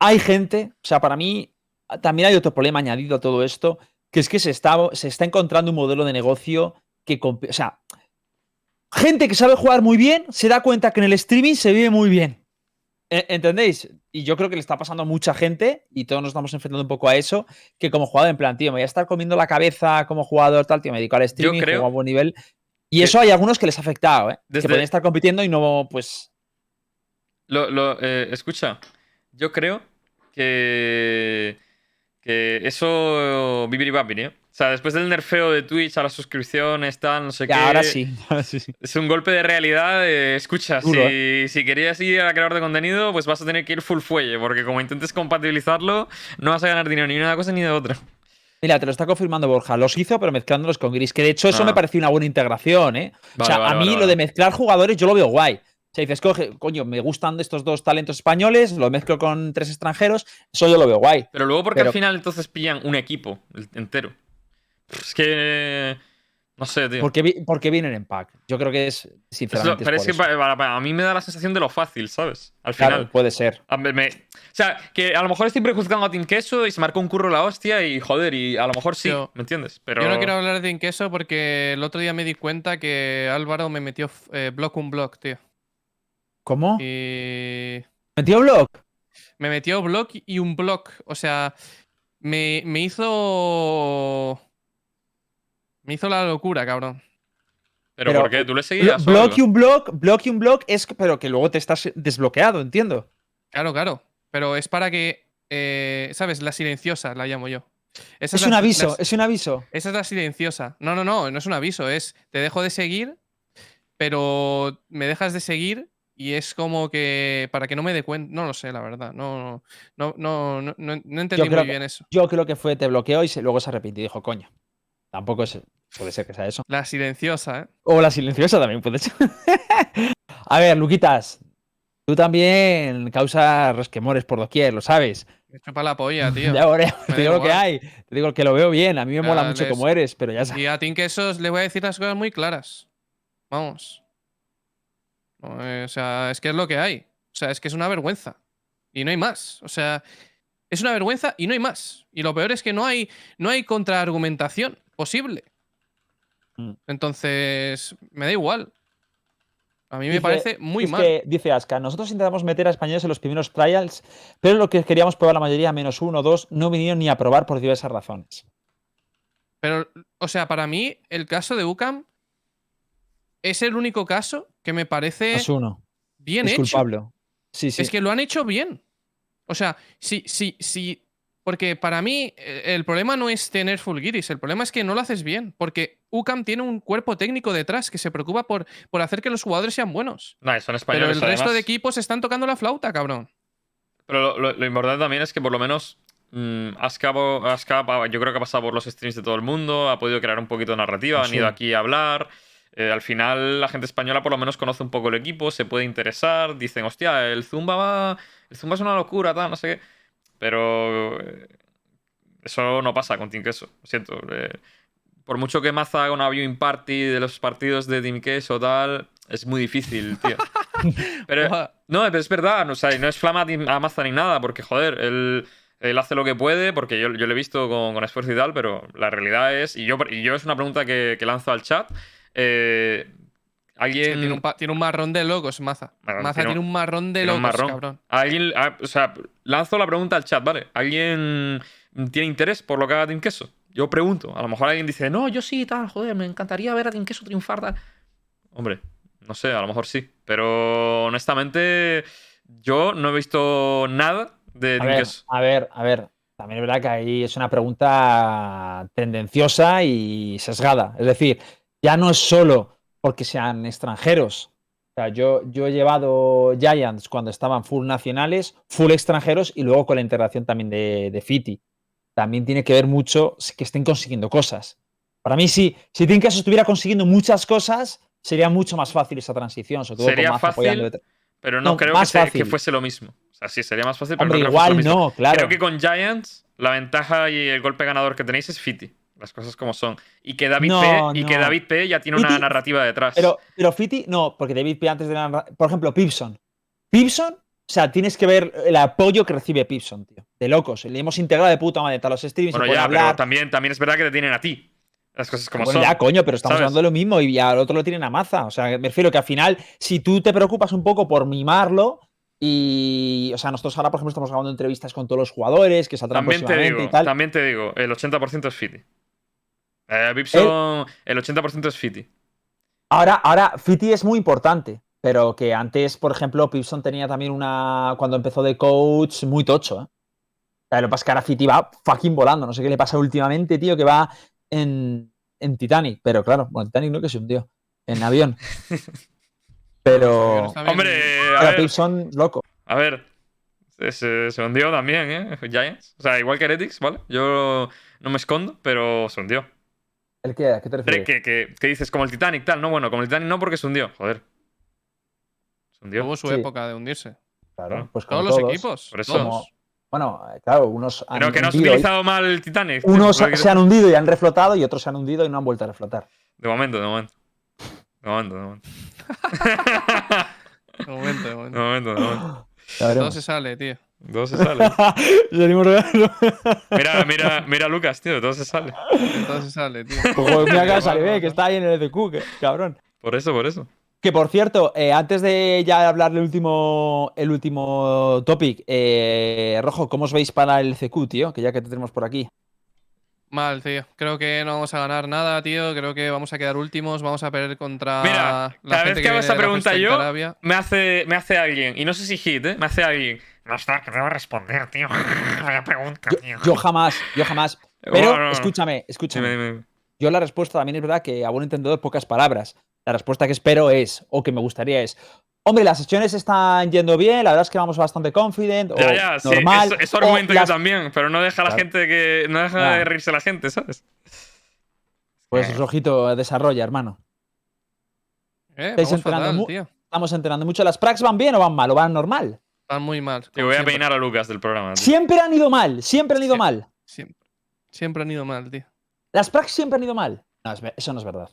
hay gente, o sea, para mí también hay otro problema añadido a todo esto, que es que se está, se está encontrando un modelo de negocio que, o sea, gente que sabe jugar muy bien se da cuenta que en el streaming se vive muy bien. E- ¿Entendéis? Y yo creo que le está pasando a mucha gente, y todos nos estamos enfrentando un poco a eso, que como jugador, en plan, tío, me voy a estar comiendo la cabeza como jugador, tal, tío, me dedico al streaming, creo juego a buen nivel. Y eso hay algunos que les ha afectado, ¿eh? Desde- Que pueden estar compitiendo y no, pues. Lo, lo, eh, escucha, yo creo que, que eso babir, ¿eh? O sea, después del nerfeo de Twitch a las suscripciones, tal, no sé Ya, qué. ahora sí. ahora sí. Es un golpe de realidad. eh, escucha, Duro, si, si querías ir a creador de contenido, pues vas a tener que ir full fuelle, porque como intentes compatibilizarlo, no vas a ganar dinero ni de una cosa ni de otra. Mira, te lo está confirmando Borja. Los hizo, pero mezclándolos con Gris. Que de hecho eso Ah. me pareció una buena integración, ¿eh? o sea, vale, a mí vale, lo de mezclar jugadores yo lo veo guay. O sea, dices, coge, coño, me gustan estos dos talentos españoles, lo mezclo con tres extranjeros, eso yo lo veo guay. Pero luego, porque Pero- al final entonces pillan un equipo entero? Es que. No sé, tío. Porque, porque vienen en pack. Yo creo que es, Es lo- sinceramente. pero es es que por eso. pa- para- para- a mí me da la sensación de lo fácil, ¿sabes? Al Claro, final. puede ser. A ver, me- o sea, que a lo mejor estoy prejuzgando a Team Queso y se marcó un curro la hostia y joder, y a lo mejor sí, Yo- ¿me entiendes? Pero Yo no quiero hablar de Inqueso porque el otro día me di cuenta que Álvaro me metió eh, block un block, tío. ¿Cómo? Y. ¿Metió blog? Me metió block y un block. O sea, me, me hizo. Me hizo la locura, cabrón. ¿Pero, pero- por qué? ¿Tú le seguías? algo? y un block, block y un block es, pero que luego te estás desbloqueado, entiendo. Claro, claro. Pero es para que. eh, ¿Sabes? La silenciosa la llamo yo. Esa Es la- un aviso, la- es un aviso. Esa es la silenciosa. No, no, no, no es un aviso, es te dejo de seguir, pero me dejas de seguir y es como que para que no me dé cuenta, no lo sé, la verdad, no, no, no, no, no, no entendí muy que- bien eso. Yo creo que fue, te bloqueó y se- luego se arrepintió y dijo, coño. Tampoco es, puede ser que sea eso. La silenciosa, ¿eh? O la silenciosa también puede ser. [LAUGHS] A ver, Luquitas, tú también causas resquemores por doquier, lo sabes. Me chupa la polla, [LAUGHS] tío. Ya [LAUGHS] me te digo lo que hay. Te digo que lo veo bien. A mí me Ya mola mucho les- como eres, pero ya sabes. Y a Tim Quesos le voy a decir las cosas muy claras. Vamos. Eh, o sea, es que es lo que hay. O sea, es que es una vergüenza. Y no hay más. O sea, es una vergüenza y no hay más. Y lo peor es que no hay, no hay contraargumentación posible. Mm. Entonces, me da igual. A mí me Dice- parece muy es mal. que, dice Aska, nosotros intentamos meter a españoles en los primeros trials, pero lo que queríamos probar la mayoría, menos uno o dos, no vinieron ni a probar por diversas razones. Pero, o sea, para mí, el caso de UCAM es el único caso que me parece Es uno. bien es hecho. culpable. Sí, sí. Es que lo han hecho bien. O sea, sí, sí, sí. Porque para mí eh, el problema no es tener Fulguiris, el problema es que no lo haces bien. Porque UCAM tiene un cuerpo técnico detrás que se preocupa por, por hacer que los jugadores sean buenos. Nah, son Pero españoles. el resto de equipos están tocando la flauta, cabrón. Pero lo, lo- lo importante también es que por lo menos mm, Aska, bo- Aska, pa- yo creo que ha pasado por los streams de todo el mundo, ha podido crear un poquito de narrativa, han Sí. ido aquí a hablar. Eh, al final la gente española por lo menos conoce un poco el equipo, se puede interesar, dicen, hostia, el Zumba va, el Zumba es una locura, tal, no sé qué. Pero eh, eso no pasa con Team Queso, lo siento. eh, por mucho que Maza haga una viewing party de los partidos de Team Queso tal, es muy difícil, tío. [LAUGHS] Pero, no, es verdad, o sea, no es flama a Maza ni nada, porque joder, él, él hace lo que puede, porque yo, yo lo he visto con, con esfuerzo y tal, pero la realidad es, y yo, y yo es una pregunta que, que lanzo al chat, eh, Es que alguien... tiene, un pa- tiene un marrón de locos, Maza. Marrón, Maza tiene tiene un- marrón de locos, marrón. cabrón. alguien ah, o sea, lanzo la pregunta al chat, ¿vale? ¿Alguien tiene interés por lo que haga Team Queso? Yo pregunto, a lo mejor alguien dice, no, yo sí, tal, joder, me encantaría ver a Team Queso triunfar, tal. Hombre, no sé, a lo mejor sí, pero honestamente yo no he visto nada de A Team ver, Queso. a ver, a ver. También es verdad que ahí es una pregunta tendenciosa y sesgada. Es decir, ya no es solo porque sean extranjeros. O sea, yo, yo he llevado Giants cuando estaban full nacionales, full extranjeros y luego con la integración también de, de Fiti. También tiene que ver mucho que estén consiguiendo cosas. Para mí, sí, si Queso estuviera consiguiendo muchas cosas, sería mucho más fácil esa transición. Sobre todo Sería con fácil. Pero no, no, creo que, se- que fuese lo mismo. O sea, sí, sería más fácil, pero Hombre, no creo que fuese igual lo mismo. no, claro. Creo que con Giants la ventaja y el golpe ganador que tenéis es Fiti. Las cosas como son. Y que David No, P. Y que. David P. ya tiene una narrativa detrás. Pero, pero Fiti, no, porque David P. antes de la. Por ejemplo, Pipson. Pipson, o sea, tienes que ver el apoyo que recibe Pipson, tío. De locos. Le hemos integrado de puta madre a los streams, bueno, ya, pero hablar. también, también es verdad que te tienen a ti. Las cosas como Bueno, son. ya, coño, pero estamos ¿sabes? hablando de lo mismo y al otro lo tienen a maza. O sea, me refiero que al final, si tú te preocupas un poco por mimarlo y. O sea, nosotros ahora, por ejemplo, estamos grabando entrevistas con todos los jugadores que saldrán También te digo, y tal. también te digo, el 80% es Fiti. Eh, Bibson, el 80% es Fiti. Ahora, ahora, Fiti es muy importante, pero que antes, por ejemplo, Pipson tenía también una. Cuando empezó de coach, muy tocho, ¿eh? O sea, lo que pasa es que ahora Fiti va fucking volando. No sé qué le pasa últimamente, tío, que va en, en Titanic. Pero claro, bueno, Titanic no que se hundió. En avión. [LAUGHS] Pero. Hombre, a ver, Pipson, loco. a ver. Se, se- se hundió también, ¿eh? Giants. O sea, igual que Heretics, ¿vale? Yo no me escondo, pero se hundió. ¿El qué? ¿A qué te Hombre, refieres? que, que- que dices como el Titanic, tal. No, bueno, como el Titanic no porque se hundió. Joder. Se hundió. Tuvo su Sí. época de hundirse. Claro, pues Todos los equipos. Por eso. todos. Como- Bueno, eh, claro, unos han Pero que no has hundido y- utilizado mal el Titanic. Unos que- se han hundido y han reflotado y otros se han hundido y no han vuelto a reflotar. De momento, de momento. De momento, de momento. [LAUGHS] De momento, de De momento. momento, de momento. Todo se sale, tío. Todo se sale. [LAUGHS] Mira, mira, mira a Lucas, tío, todo se sale. Todo se sale, tío. [LAUGHS] Ojo, mira que Igual, sale, igual, que está ahí en el EDQ, que- cabrón. Por eso, por eso. Que por cierto, eh, antes de ya hablar del último, el último topic, eh, Rojo, ¿cómo os veis para el CQ, tío? Que ya que te tenemos por aquí. Mal, tío. Creo que no vamos a ganar nada, tío. Creo que vamos a quedar últimos. Vamos a perder contra Mira, la cada gente vez que hago la pregunta yo-. Me hace, me hace alguien, y no sé si hit, ¿eh? Me hace alguien. No está, que debo responder, tío. [LAUGHS] Vaya pregunta, Yo, tío. yo jamás, yo jamás. Pero Bueno, escúchame, escúchame. Dime, dime. Yo la respuesta también es verdad que a buen entendedor pocas palabras. La respuesta que espero es, o que me gustaría es, Hombre, las sesiones están yendo bien, la verdad es que vamos bastante confident. Ya, o ya, sí. normal, Eso, argumento las- yo también, pero no deja a la Claro. gente que. No deja de reírse la gente, ¿sabes? Pues Eh. rojito desarrolla, hermano. Eh, Estáis vamos enterando fatal. Estamos enterando mucho. ¿Las pracs van bien o van mal? ¿O van normal? Van muy mal. Te voy a siempre. peinar a Lucas del programa. tío. Siempre han ido mal, siempre han ido mal. Siempre. Siempre han ido mal, tío. Las pracs siempre han ido mal. No, eso no es verdad.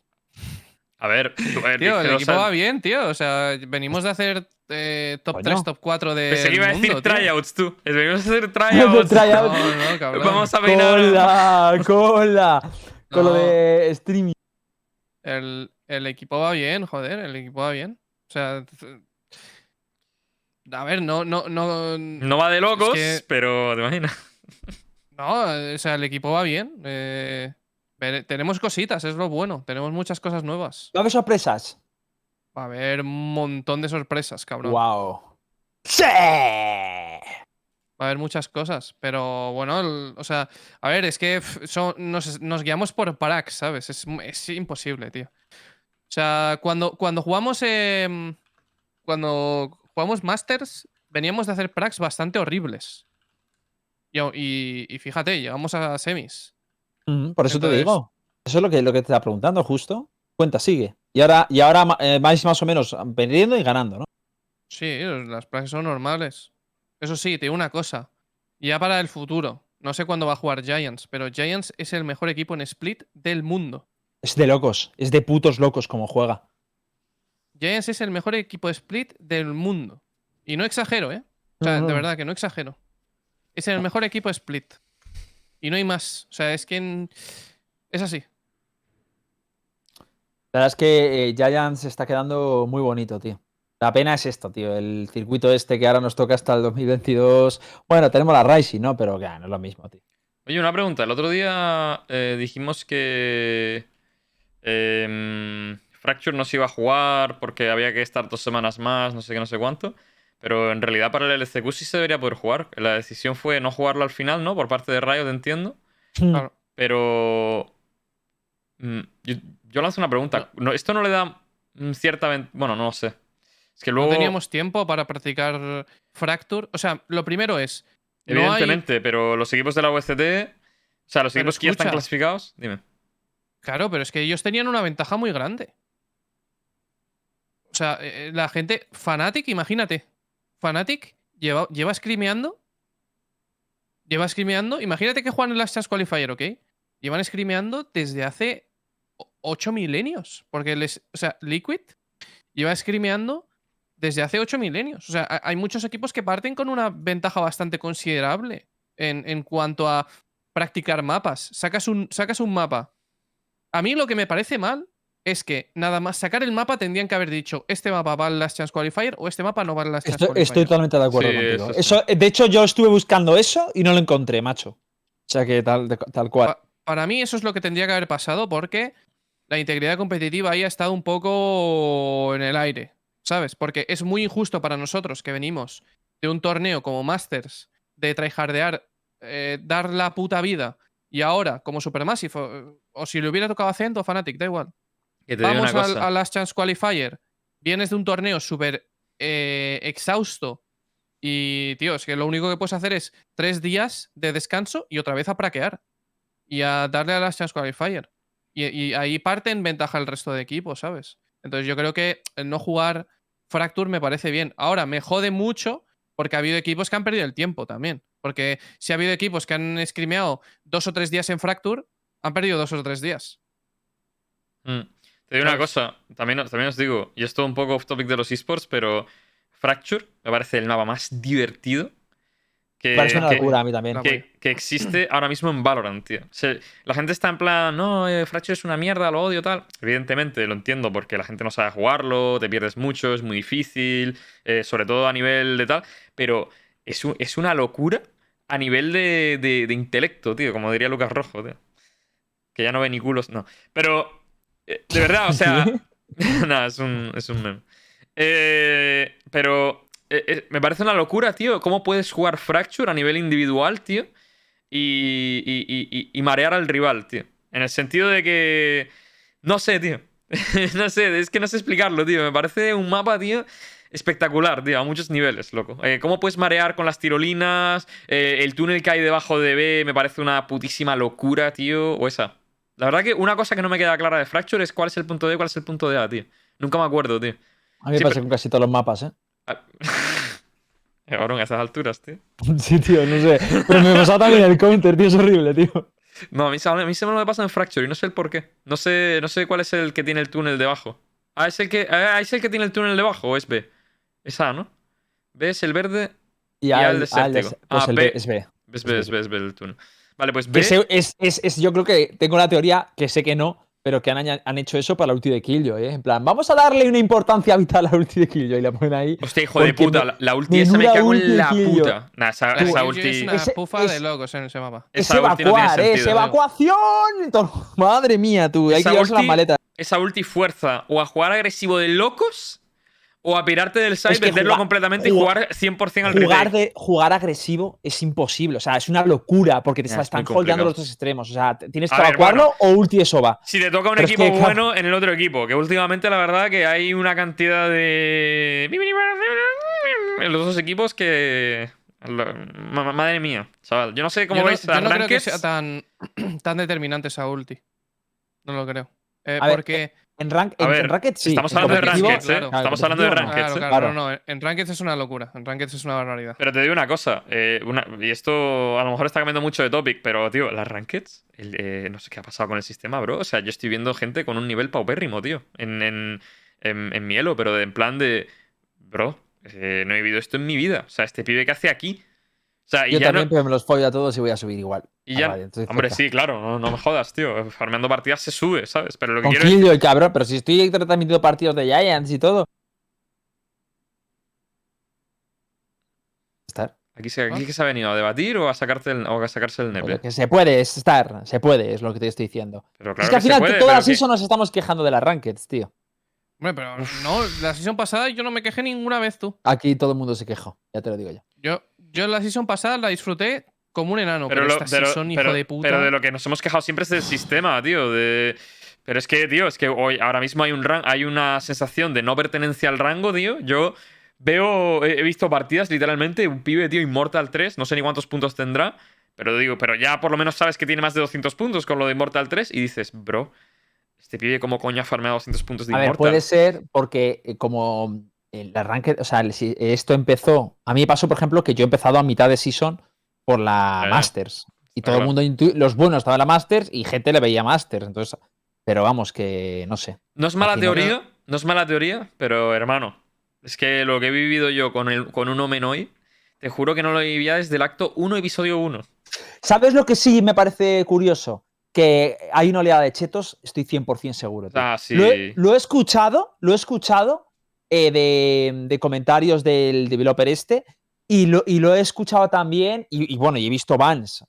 A ver, [LAUGHS] tú- a ver, Tío, el equipo va bien, tío. O sea, venimos de hacer eh, top Coño. 3, top 4 de. Pensé que iba a decir tío. tryouts, tú. Venimos a hacer tryouts. tryout. No, no, cabrón. Vamos a peinar. Cola, [LAUGHS] cola. Con lo de streaming. El, el equipo va bien, joder, el equipo va bien. O sea. A ver, no, no, no. No va de locos, que- pero te imaginas. No, o sea, el equipo va bien. eh, tenemos cositas, es lo bueno. Tenemos muchas cosas nuevas. ¿Va a haber sorpresas? Va a haber un montón de sorpresas, cabrón. Wow. ¡Sí! Va a haber muchas cosas, pero bueno, el- o sea, a ver, es que son- nos, nos guiamos por Parax, ¿sabes? Es, imposible, tío. O sea, cuando, cuando jugamos em, cuando jugamos Masters, veníamos de hacer Prax bastante horribles. Y- y fíjate, llegamos a semis. Mm, por eso te digo. Eso es lo que, lo que te está preguntando, justo. Cuenta, sigue. Y ahora, y ahora eh, vais más o menos perdiendo y ganando, ¿no? Sí, las Prax son normales. Eso sí, te digo una cosa. Ya para el futuro, no sé cuándo va a jugar Giants, pero Giants es el mejor equipo en split del mundo. Es de locos. Es de putos locos como juega. Giants es el mejor equipo de split del mundo. Y no exagero, ¿eh? O sea, No, de verdad que no exagero. Es el mejor equipo split. Y no hay más. O sea, es que en- es así. La verdad es que eh, Giants se está quedando muy bonito, tío. La pena es esto, tío. El circuito este que ahora nos toca hasta el 2022. Bueno, tenemos la Rising, ¿no? Pero ah, no es lo mismo, tío. Oye, una pregunta. El otro día eh, dijimos que em, Fracture no se iba a jugar porque había que estar dos semanas más, no sé qué, no sé cuánto. Pero en realidad para el LCQ sí se debería poder jugar. La decisión fue no jugarlo al final, ¿no? Por parte de Riot, entiendo. Claro. Pero. mm, Yo, yo lanzo una pregunta. No, ¿Esto no le da mm, cierta. Bueno, no lo sé. Es que luego. No teníamos tiempo para practicar Fracture. O sea, lo primero es. no hay- Evidentemente, pero los equipos de la UCT. O sea, los Pero equipos que ya están clasificados. Dime. Claro, pero es que ellos tenían una ventaja muy grande. O sea, eh, la gente. Fnatic, imagínate. Fnatic lleva, lleva scrimeando. Lleva scrimeando. Imagínate que juegan en las Chance Qualifier, ¿ok? Llevan scrimeando desde hace o- ocho milenios. Porque les. O sea, Liquid lleva scrimeando desde hace ocho milenios. O sea, ha- hay muchos equipos que parten con una ventaja bastante considerable en, en cuanto a practicar mapas. Sacas un, sacas un mapa. A mí lo que me parece mal es que nada más sacar el mapa tendrían que haber dicho este mapa va al Last Chance Qualifier o este mapa no va al Last Chance Estoy, Qualifier. estoy totalmente de acuerdo Sí, contigo. eso sí. Eso, de hecho, yo estuve buscando eso y no lo encontré, macho. O sea que tal, de- tal cual. Pa- para mí eso es lo que tendría que haber pasado porque la integridad competitiva ahí ha estado un poco en el aire, ¿sabes? Porque es muy injusto para nosotros que venimos de un torneo como Masters, de tryhardear, eh, dar la puta vida, y ahora, como Supermassive, o, o si le hubiera tocado a Cent o Fnatic, da igual. Que te digo Vamos al, al Last Chance Qualifier, vienes de un torneo súper eh, exhausto y, tío, es que lo único que puedes hacer es tres días de descanso y otra vez a praquear y a darle a Last Chance Qualifier. Y, y ahí parte en ventaja el resto de equipos, ¿sabes? Entonces yo creo que el no jugar Fracture me parece bien. Ahora, me jode mucho porque ha habido equipos que han perdido el tiempo también. Porque si ha habido equipos que han scrimeado dos o tres días en Fracture, han perdido dos o tres días. Mm. Te digo una cosa, también, también os digo, y esto un poco off topic de los esports, pero Fracture me parece el mapa más divertido que, parece una que- locura a mí también. Que, que existe ahora mismo en Valorant, tío. O sea, la gente está en plan, no, eh, Fracture es una mierda, lo odio, tal. Evidentemente, lo entiendo porque la gente no sabe jugarlo, te pierdes mucho, es muy difícil, eh, sobre todo a nivel de tal, pero es, un- es una locura a nivel de, de- de intelecto, tío, como diría Lucas Rojo, tío. Que ya no ve ni culos, no. Pero, eh, de verdad, o sea... [LAUGHS] [LAUGHS] Nada, es un, es un meme. Eh, pero eh, eh, me parece una locura, tío. ¿Cómo puedes jugar Fracture a nivel individual, tío? Y, y- y- y- y marear al rival, tío. En el sentido de que. No sé, tío. [LAUGHS] no sé, es que no sé explicarlo, tío. Me parece un mapa, tío. espectacular, tío, a muchos niveles, loco. Eh, ¿Cómo puedes marear con las tirolinas? Eh, el túnel que hay debajo de B me parece una putísima locura, tío. O esa. La verdad que una cosa que no me queda clara de Fracture es cuál es el punto D y cuál es el punto de A, tío. Nunca me acuerdo, tío. A mí me pasa con casi todos los mapas, ¿eh? Ah. [LAUGHS] Cabrón, a esas alturas, tío. [LAUGHS] Sí, tío, no sé. Pero me pasaba también el counter, tío, es horrible, tío. No, a mí, se- a mí se me lo pasa en Fracture y no sé el por qué. No sé, no sé cuál es el que tiene el túnel debajo. Ah, ¿es el que, ah, ¿es el que tiene el túnel debajo o es B? Es A, ¿no? B es el verde. Y, al al, al desértico. pues Ah, el B. B, es B. Es Es B, B. es B, es B el túnel. Vale, pues es, es, es- yo creo que tengo la teoría, que sé que no, pero que han, han hecho eso para la ulti de Killjoy, ¿eh? En plan, vamos a darle una importancia vital a la ulti de Killjoy y la ponen ahí. Hostia, hijo de puta. me- La, la ulti esa me cago en la Killjoy. puta. Nah, esa, ulti. es una Ese- pufa es- de locos en ese mapa. Es esa ulti no tiene evacuar, ¿eh? Es evacuación. [LAUGHS] Todo- Madre mía, tú. Hay Esa que llevarse las maletas. Esa ulti fuerza o a jugar agresivo de locos o a pirarte del Es que venderlo jugar- completamente y jugar- jugar 100% al Jugar, de, jugar agresivo es imposible. O sea, es una locura porque te están holdeando los dos extremos. O sea, tienes que evacuarlo o ulti de soba. Si te toca un Pero es equipo que, bueno en el otro equipo, que últimamente la verdad que hay una cantidad de... En los dos equipos que... Madre mía, chaval. Yo no sé cómo yo no, veis yo las no creo que rankeds. sea tan, [CLEARS THROAT] tan determinante esa ulti. No lo creo. Eh, ver, porque. En, rank, en, ver, en Ranked sí. estamos hablando de rankeds, ¿eh? claro. Estamos hablando de Claro, ¿eh? claro, Claro. no, no. En Rankeds es una locura. En Rankeds es una barbaridad. Pero te digo una cosa, eh, una- y esto a lo mejor está cambiando mucho de topic, pero tío, las rankeds, el, eh, no sé qué ha pasado con el sistema, bro. O sea, yo estoy viendo gente con un nivel paupérrimo, tío, en, en, en, en mi elo, pero de, en plan de, bro, eh, no he vivido esto en mi vida. O sea, este pibe que hace aquí. Sea, Yo ya también, no. pero me los follo a todos y voy a subir igual. Y ya, estoy hombre, cerca. sí, claro, no, no me jodas, tío. Farmeando partidas se sube, ¿sabes? Pero lo que Con quiero es. Cabrón. Pero si estoy transmitiendo partidos de Giants y todo. Estar. Aquí se, aquí que se ha venido a debatir o a, sacarte el- o a sacarse el nepe. Que se puede, es estar. Se puede, es lo que te estoy diciendo. Pero es claro que al final puede, toda pero la que- season nos estamos quejando de las rankeds, tío. Hombre, pero no, la season pasada yo no me quejé ninguna vez tú. Aquí todo el mundo se quejó, ya te lo digo yo. Yo, yo la season pasada la disfruté como un enano. Pero, lo- esta pero- season, hijo pero- de puta. pero de lo que nos hemos quejado siempre es del sistema, tío. De... Pero es que, tío, es que hoy, ahora mismo hay, un ran- hay una sensación de no pertenencia al rango, tío. Yo veo, he visto partidas, literalmente, un pibe, tío, Immortal 3, no sé ni cuántos puntos tendrá, pero digo, pero ya por lo menos sabes que tiene más de 200 puntos con lo de Immortal 3 y dices, bro, este pibe, ¿cómo coño ha farmeado 200 puntos de A ver, puede ser porque eh, como el arranque, o sea, si esto empezó. A mí me pasó, por ejemplo, que yo he empezado a mitad de season por la Eh, Masters. Y todo el mundo, los buenos estaban en la Masters y gente le veía Masters. Entonces, pero vamos, que no sé. No es mala no- teoría, no es mala teoría, pero hermano, es que lo que he vivido yo con, el, con un Omen hoy, te juro que no lo vivía desde el acto 1, episodio 1. ¿Sabes lo que sí me parece curioso? Que hay una oleada de chetos, estoy 100% seguro. Ah, sí. Lo, he, lo he escuchado, lo he escuchado eh, de, de comentarios del developer este y lo, y lo he escuchado también y, y bueno, y he visto bans. O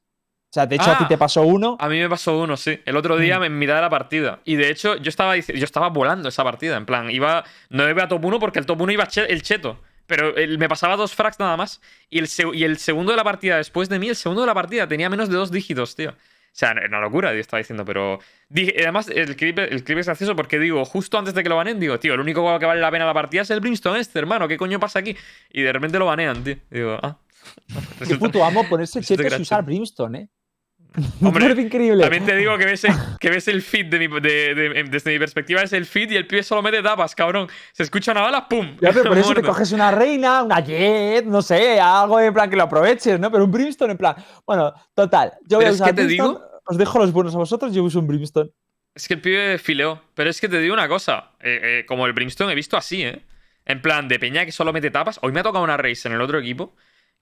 sea, de hecho a ti Ah, te pasó uno. A mí me pasó uno, sí. El otro día Mm. en mitad de la partida. Y de hecho, yo estaba, yo estaba volando esa partida. En plan, iba. No iba a top 1 porque el top 1 iba che- el cheto. Pero él- me pasaba dos frags nada más. Y el, y el segundo de la partida, después de mí, el segundo de la partida tenía menos de dos dígitos, tío. O sea, una locura, tío, estaba diciendo, pero. dije- además, el clip, el clip es gracioso porque digo, justo antes de que lo banen, digo, tío, el único que vale la pena la partida es el Brimstone este, hermano. ¿Qué coño pasa aquí? Y de repente lo banean, tío. Digo, ah. [LAUGHS] Qué puto amo ponerse y gracioso. usar Brimstone, ¿eh? Hombre, increíble. También te digo que ves el, que ves el feed de mi, de- de- desde mi perspectiva, es el feed y el pibe solo mete tapas, cabrón. Se escucha una bala, ¡pum! Ya, pero por eso te coges una reina, una jet, no sé, algo en plan que lo aproveches, ¿no? Pero un Brimstone en plan. Bueno, total. Yo voy a es usar que te digo- Os dejo los buenos a vosotros, yo uso un Brimstone. Es que el pibe fileó. Pero es que te digo una cosa. eh, eh, como el Brimstone he visto así, ¿eh? En plan, de peña que solo mete tapas. Hoy me ha tocado una race en el otro equipo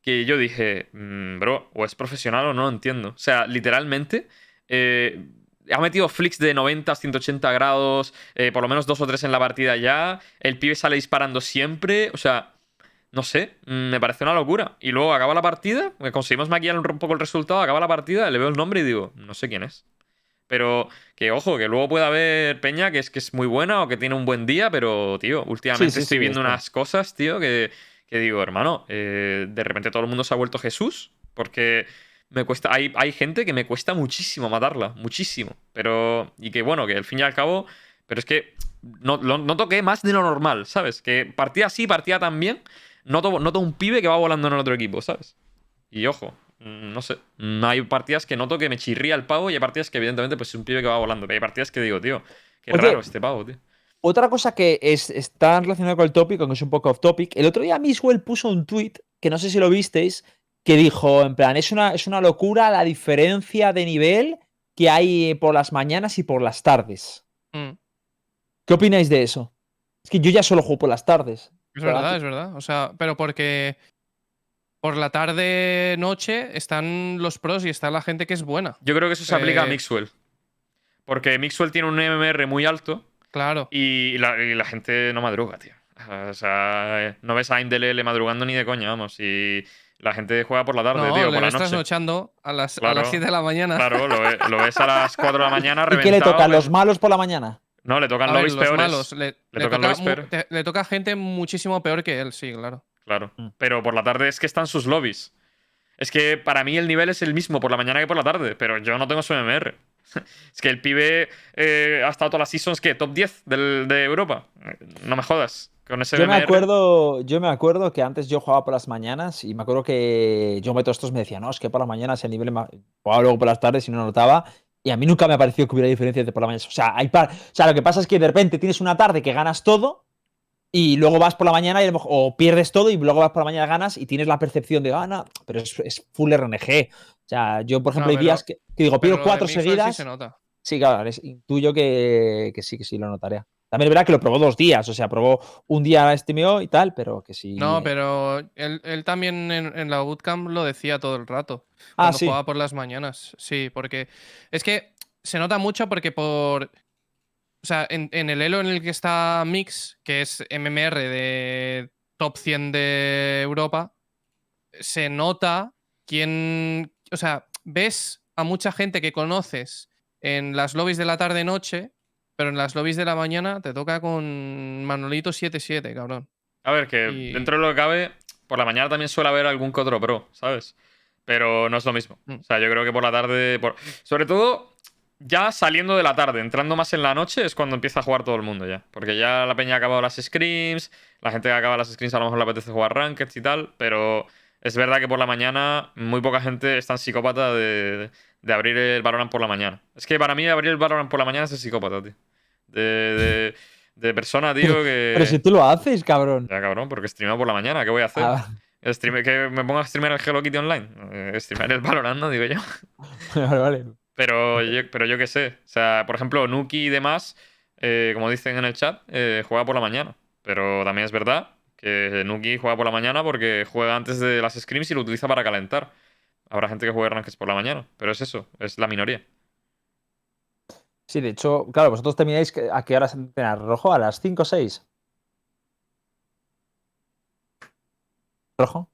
que yo dije, "Mm, bro, o es profesional o no, entiendo. O sea, literalmente. eh, ha metido flicks de 90, 180 grados, eh, por lo menos dos o tres en la partida ya. El pibe sale disparando siempre. O sea, no sé, mm, me parece una locura. Y luego acaba la partida, conseguimos maquillar un poco el resultado, acaba la partida, le veo el nombre y digo, no sé quién es. Pero que ojo, que luego puede haber Peña que es que es muy buena o que tiene un buen día, pero tío, últimamente Sí, sí, estoy sí, viendo unas cosas, tío, que, que digo, hermano, eh, de repente todo el mundo se ha vuelto Jesús, porque me cuesta, hay, hay gente que me cuesta muchísimo matarla, muchísimo. Pero, y que bueno, que al fin y al cabo, pero es que no, lo- noto que más de lo normal, ¿sabes? Que partida sí, partida también. Noto, noto un pibe que va volando en el otro equipo, ¿sabes? Y ojo, mm, no sé. mm, Hay partidas que noto que me chirría el pavo y hay partidas que, evidentemente, pues es un pibe que va volando. Pero hay partidas que digo, tío, qué Oye, raro este pavo, tío. Otra cosa que es, está relacionada con el tópico, que es un poco off topic. El otro día Miswell puso un tweet, que no sé si lo visteis, que dijo, en plan, es una, es una locura la diferencia de nivel que hay por las mañanas y por las tardes. Mm. ¿Qué opináis de eso? Es que yo ya solo juego por las tardes. Es verdad, es verdad. O sea, pero porque por la tarde, noche están los pros y está la gente que es buena. Yo creo que eso se aplica a Eh, Mixwell. Porque Mixwell tiene un MMR muy alto Claro. y la, y la gente no madruga, tío. O sea, eh, no ves a Indelele madrugando ni de coña, vamos. Y la gente juega por la tarde, no, tío, le por la noche. trasnochando a las, a Claro. las 7 de la mañana. Claro, lo, ve- lo ves a las 4 de la mañana [LAUGHS] ¿Y qué le toca? ves- ¿Los malos por la mañana? No, le tocan A ver, lobbies los peores. malos. Le, le tocan toca, lobbies te- le toca gente muchísimo peor que él, sí, claro. Claro. Mm. Pero por la tarde es que están sus lobbies. Es que para mí el nivel es el mismo por la mañana que por la tarde, pero yo no tengo su MMR. Es que el pibe eh, ha estado todas las seasons, ¿qué? ¿Top 10 del- de Europa? No me jodas. Con ese Yo me acuerdo, yo me acuerdo que antes yo jugaba por las mañanas y me acuerdo que yo meto estos me decía, no, es que por las mañanas el nivel es más... jugaba luego por las tardes y no notaba. Y a mí nunca me ha parecido que hubiera diferencia entre por la mañana. O sea, hay par- o sea, lo que pasa es que de repente tienes una tarde que ganas todo y luego vas por la mañana y o pierdes todo y luego vas por la mañana ganas y tienes la percepción de gana, pero es, es full RNG. O sea, yo por ejemplo hay pero- días que, que digo, pido cuatro seguidas. Sí se nota. Sí, claro, es- intuyo que, que sí, que sí lo notaré. También es verdad que lo probó dos días, o sea, probó un día STMO y tal, pero que sí. No, pero él, él también en, en la bootcamp lo decía todo el rato. Ah, Cuando sí. jugaba por las mañanas. Sí, porque es que se nota mucho porque por. O sea, en, en el elo en el que está Mix, que es MMR de top 100 de Europa, se nota quién. O sea, ves a mucha gente que conoces en las lobbies de la tarde-noche, pero en las lobbies de la mañana te toca con Manolito 7-7, cabrón. A ver, que Y- dentro de lo que cabe, por la mañana también suele haber algún que otro pro, ¿sabes? Pero no es lo mismo. Mm. O sea, yo creo que por la tarde. por- Sobre todo, ya saliendo de la tarde, entrando más en la noche, es cuando empieza a jugar todo el mundo ya. Porque ya la peña ha acabado las screams, la gente que acaba las screams a lo mejor le apetece jugar rankeds y tal, pero es verdad que por la mañana muy poca gente es tan psicópata de, de abrir el Valorant por la mañana. Es que para mí abrir el Valorant por la mañana es de psicópata, tío. De, de, de persona, tío, que... Pero si tú lo haces, cabrón. Ya, cabrón, porque streameo por la mañana, ¿qué voy a hacer? Ah, ¿Que me ponga a streamear el Hello Kitty Online? Eh, streamear el Valorant, ¿no? Digo yo. [LAUGHS] vale, vale. Pero yo, pero yo qué sé. O sea, por ejemplo, Nuki y demás, eh, como dicen en el chat, eh, juega por la mañana. Pero también es verdad que Nuki juega por la mañana porque juega antes de las scrims y lo utiliza para calentar. Habrá gente que juegue rankings por la mañana, pero es eso, es la minoría. Sí, de hecho, claro, vosotros termináis a qué horas entrenar rojo, a las 5 o 6. Rojo.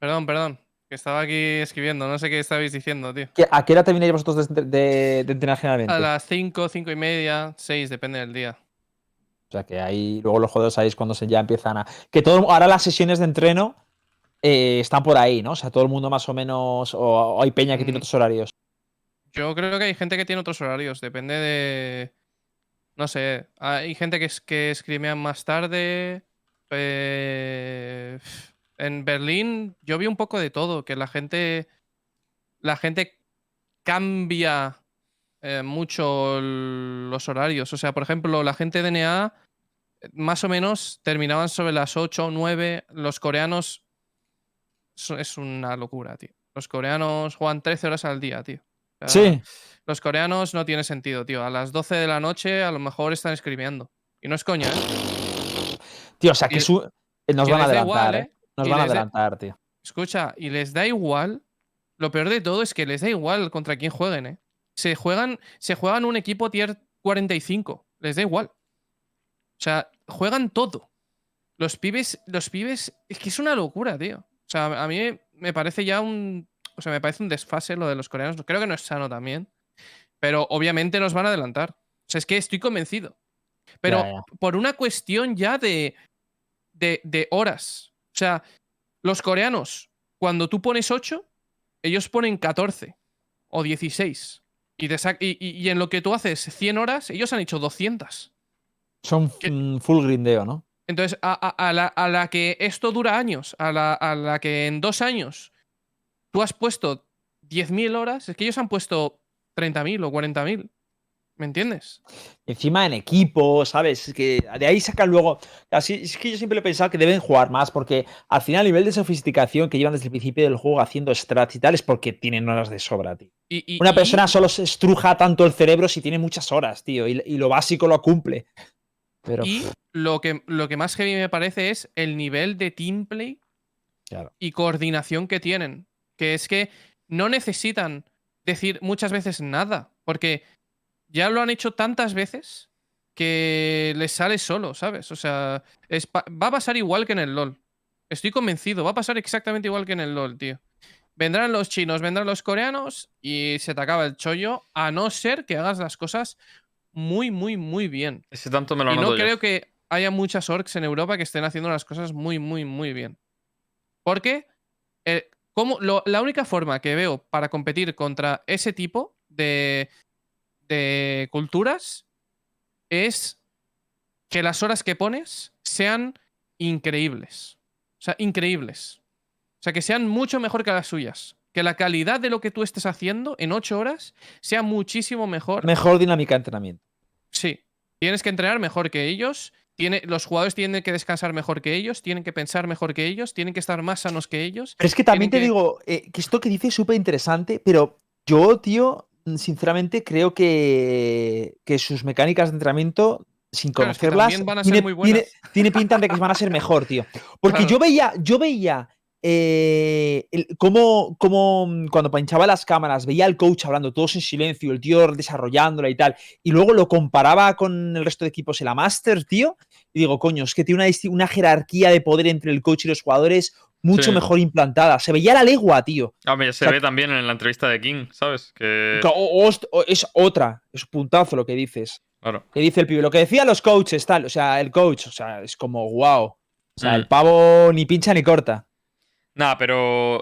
Perdón, perdón. Que estaba aquí escribiendo. No sé qué estabais diciendo, tío. ¿Qué- ¿A qué hora termináis vosotros de, de- de entrenar generalmente? A las 5, 5 y media, 6, depende del día. O sea, que ahí luego los jugadores sabéis cuando se ya empiezan a. Que todo ahora las sesiones de entreno eh, están por ahí, ¿no? O sea, todo el mundo más o menos. O, o hay peña que tiene Mm. otros horarios. Yo creo que hay gente que tiene otros horarios. Depende de. No sé. Hay gente que, es, que escrimean más tarde. eh, En Berlín yo vi un poco de todo. Que la gente. La gente cambia eh, mucho los horarios. O sea, por ejemplo, la gente de NA eh, más o menos terminaban sobre las 8 o 9. Los coreanos. Es una locura, tío. Los coreanos juegan 13 horas al día, tío. O sea, Sí. Los coreanos no tiene sentido, tío. A las 12 de la noche a lo mejor están escribiendo. Y no es coña, ¿eh? Tío, o sea, que su- eh, nos van a adelantar, igual, ¿eh? Nos van a da- adelantar, tío. Escucha, y les da igual. Lo peor de todo es que les da igual contra quién jueguen, ¿eh? Se juegan, se juegan un equipo tier 45. Les da igual. O sea, juegan todo. Los pibes, los pibes, es que es una locura, tío. O sea, a mí me parece ya un. O sea, me parece un desfase lo de los coreanos. Creo que no es sano también. Pero obviamente nos van a adelantar. O sea, es que estoy convencido. Pero por una cuestión ya de, de, de horas. O sea, los coreanos, cuando tú pones 8, ellos ponen 14 o 16. Y, te y, y- y en lo que tú haces 100 horas, ellos han hecho 200. Son mm, full grindeo, ¿no? Entonces, a, a- a la, a la que esto dura años, a la, a la que en dos años tú has puesto 10.000 horas, es que ellos han puesto 30.000 o 40.000. ¿Me entiendes? Encima en equipo, ¿sabes? Es que de ahí sacan luego. Así, es que yo siempre he pensado que deben jugar más, porque al final, el nivel de sofisticación que llevan desde el principio del juego haciendo strats y tal es porque tienen horas de sobra, tío. Y, y- Una y- persona solo se estruja tanto el cerebro si tiene muchas horas, tío, y, y lo básico lo cumple. Pero, Y lo que, lo que más heavy me parece es el nivel de team play claro. y coordinación que tienen. Que es que no necesitan decir muchas veces nada, porque ya lo han hecho tantas veces que les sale solo, ¿sabes? O sea, es va a pasar igual que en el LOL. Estoy convencido, va a pasar exactamente igual que en el LOL, tío. Vendrán los chinos, vendrán los coreanos y se te acaba el chollo, a no ser que hagas las cosas muy, muy, muy bien. Ese tanto me lo Y no yo. creo que haya muchas orcs en Europa que estén haciendo las cosas muy, muy, muy bien. Porque eh, como lo- la única forma que veo para competir contra ese tipo de, de culturas es que las horas que pones sean increíbles. O sea, increíbles. O sea, que sean mucho mejor que las suyas. Que la calidad de lo que tú estés haciendo en ocho horas sea muchísimo mejor Mejor dinámica de entrenamiento. Sí, tienes que entrenar mejor que ellos. Tiene, los jugadores tienen que descansar mejor que ellos, tienen que pensar mejor que ellos, tienen que estar más sanos que ellos. Pero es que también te que- digo eh, que esto que dices es súper interesante, pero yo, tío, sinceramente creo que, que sus mecánicas de entrenamiento, sin conocerlas, van a ser tiene, muy buenas. tiene- [LAUGHS] tiene pinta de que van a ser mejor, tío. Porque Claro. yo veía, yo veía eh, el- cómo, cómo, mm, cuando pinchaba las cámaras, veía al coach hablando todos en silencio, el tío desarrollándola y tal, y luego lo comparaba con el resto de equipos en la Master, tío, y digo, coño, es que tiene una, una jerarquía de poder entre el coach y los jugadores mucho Sí. mejor implantada. Se veía la legua, tío. Ah, se O sea, ve también en la entrevista de King, ¿sabes? Que. O- es otra, es un puntazo lo que dices. Claro. Que dice el pibe, lo que decían los coaches, tal, o sea, el coach, o sea, es como, wow. O sea, Mm. el pavo ni pincha ni corta. Nada, pero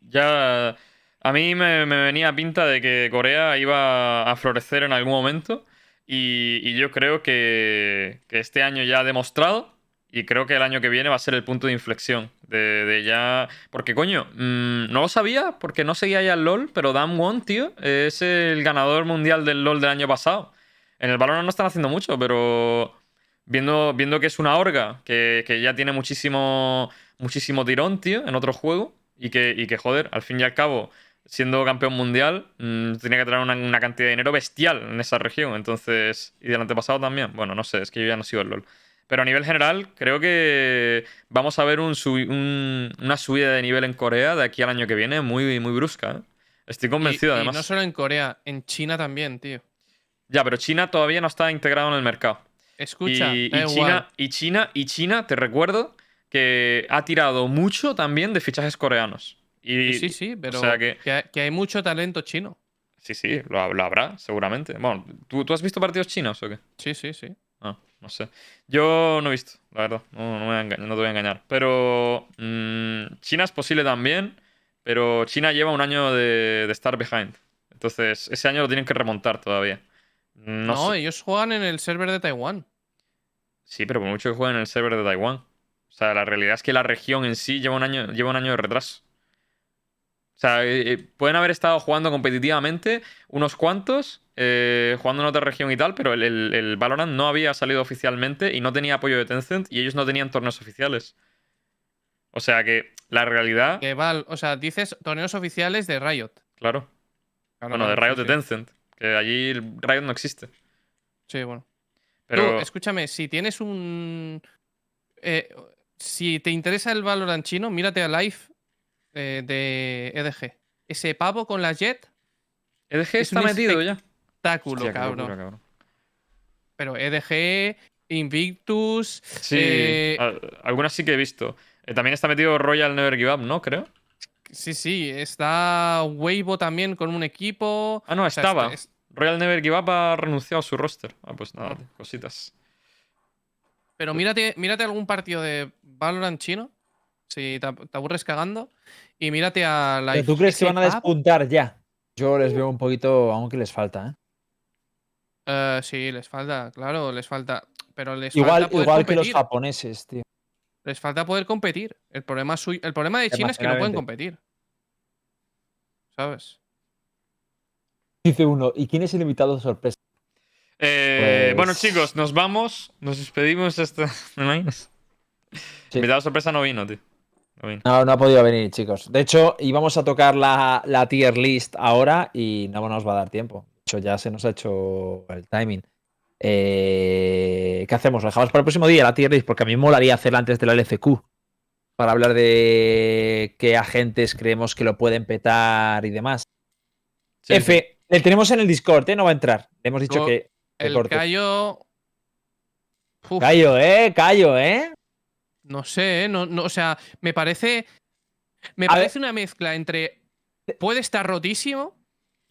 ya a mí me, me venía pinta de que Corea iba a florecer en algún momento y, y yo creo que, que este año ya ha demostrado y creo que el año que viene va a ser el punto de inflexión de, de ya... Porque coño, mm, no lo sabía porque no seguía ya el LOL, pero Dan Won, tío, es el ganador mundial del LOL del año pasado. En el Valorant no están haciendo mucho, pero viendo, viendo que es una orga, que, que ya tiene muchísimo, muchísimo tirón, tío, en otro juego, y que, y que, joder, al fin y al cabo, siendo campeón mundial, mm, tiene que traer una, una cantidad de dinero bestial en esa región. Entonces, y del antepasado también. Bueno, no sé, es que yo ya no sigo el LOL. Pero a nivel general, creo que vamos a ver un subi- un- una subida de nivel en Corea de aquí al año que viene muy, muy brusca. ¿eh? Estoy convencido, y, además. no solo en Corea, en China también, tío. Ya, pero China todavía no está integrado en el mercado. Escucha, y, y. China, y China, y China, te recuerdo que ha tirado mucho también de fichajes coreanos. Y, Sí, sí, pero sea que- que hay mucho talento chino. Sí, sí, lo, lo habrá, seguramente. Bueno, ¿tú, tú has visto partidos chinos o qué? Sí, sí, sí. Ah, no sé. Yo no he visto, la verdad. No, no me no te voy a engañar. Pero mm, China es posible también. Pero China lleva un año de, de estar behind. Entonces, ese año lo tienen que remontar todavía. No, No, sé. ellos juegan en el server de Taiwán. Sí, pero por mucho que jueguen en el server de Taiwán. O sea, la realidad es que la región en sí lleva un año, lleva un año de retraso. O sea, eh, eh, pueden haber estado jugando competitivamente unos cuantos, eh, jugando en otra región y tal, pero el, el- el Valorant no había salido oficialmente y no tenía apoyo de Tencent y ellos no tenían torneos oficiales. O sea que la realidad, Que Val, o sea, dices torneos oficiales de Riot. claro. Claro, Bueno, de Riot sí, de. Tencent, que allí el Riot no existe. Sí, bueno. Pero Tú, escúchame, si tienes un. eh, si te interesa el Valorant chino, mírate a live eh, de EDG. Ese pavo con la jet, EDG es está metido ya. Espectáculo, Hostia, cabrón. locura, cabrón. Pero EDG, Invictus. Sí, eh, algunas sí que he visto. Eh, también está metido Royal Never Give Up, ¿no? Creo. sí, sí. Está Weibo también con un equipo. Ah, no, O sea, estaba. es- Royal Never Give Up ha renunciado a su roster. Ah, pues nada, cositas. Pero mírate, mírate algún partido de Valorant chino. Si te, te aburres cagando. Y mírate a la. ¿Pero tú crees que van a despuntar ya? Yo les veo un poquito, aunque les falta, ¿eh? Eh, sí, les falta, claro, les falta. pero les Igual, falta poder igual que los competir. japoneses, tío. Les falta poder competir. El problema, suyo- el problema de China es que no pueden competir. ¿Sabes? Dice uno, ¿y quién es el invitado de sorpresa? Eh, Pues- Bueno, chicos, nos vamos. Nos despedimos. Esta... [LAUGHS] ¿Me imaginas? Sí. Invitado sorpresa no vino, tío. No vino. No, no ha podido venir, chicos. De hecho, íbamos a tocar la, la tier list ahora y no nos va a dar tiempo. Hecho, ya se nos ha hecho el timing. Eh, ¿Qué hacemos? ¿Lo dejamos para el próximo día la tier list? Porque a mí me molaría hacerla antes de la LCQ. Para hablar de qué agentes creemos que lo pueden petar y demás. Sí, F, sí. le tenemos en el Discord, ¿eh? No va a entrar. Le hemos dicho que. que El corte. callo. Uf, Callo, ¿eh? Callo, ¿eh? no sé, ¿eh? no, no, o sea, me parece. Me A ver- parece una mezcla entre. Puede estar rotísimo,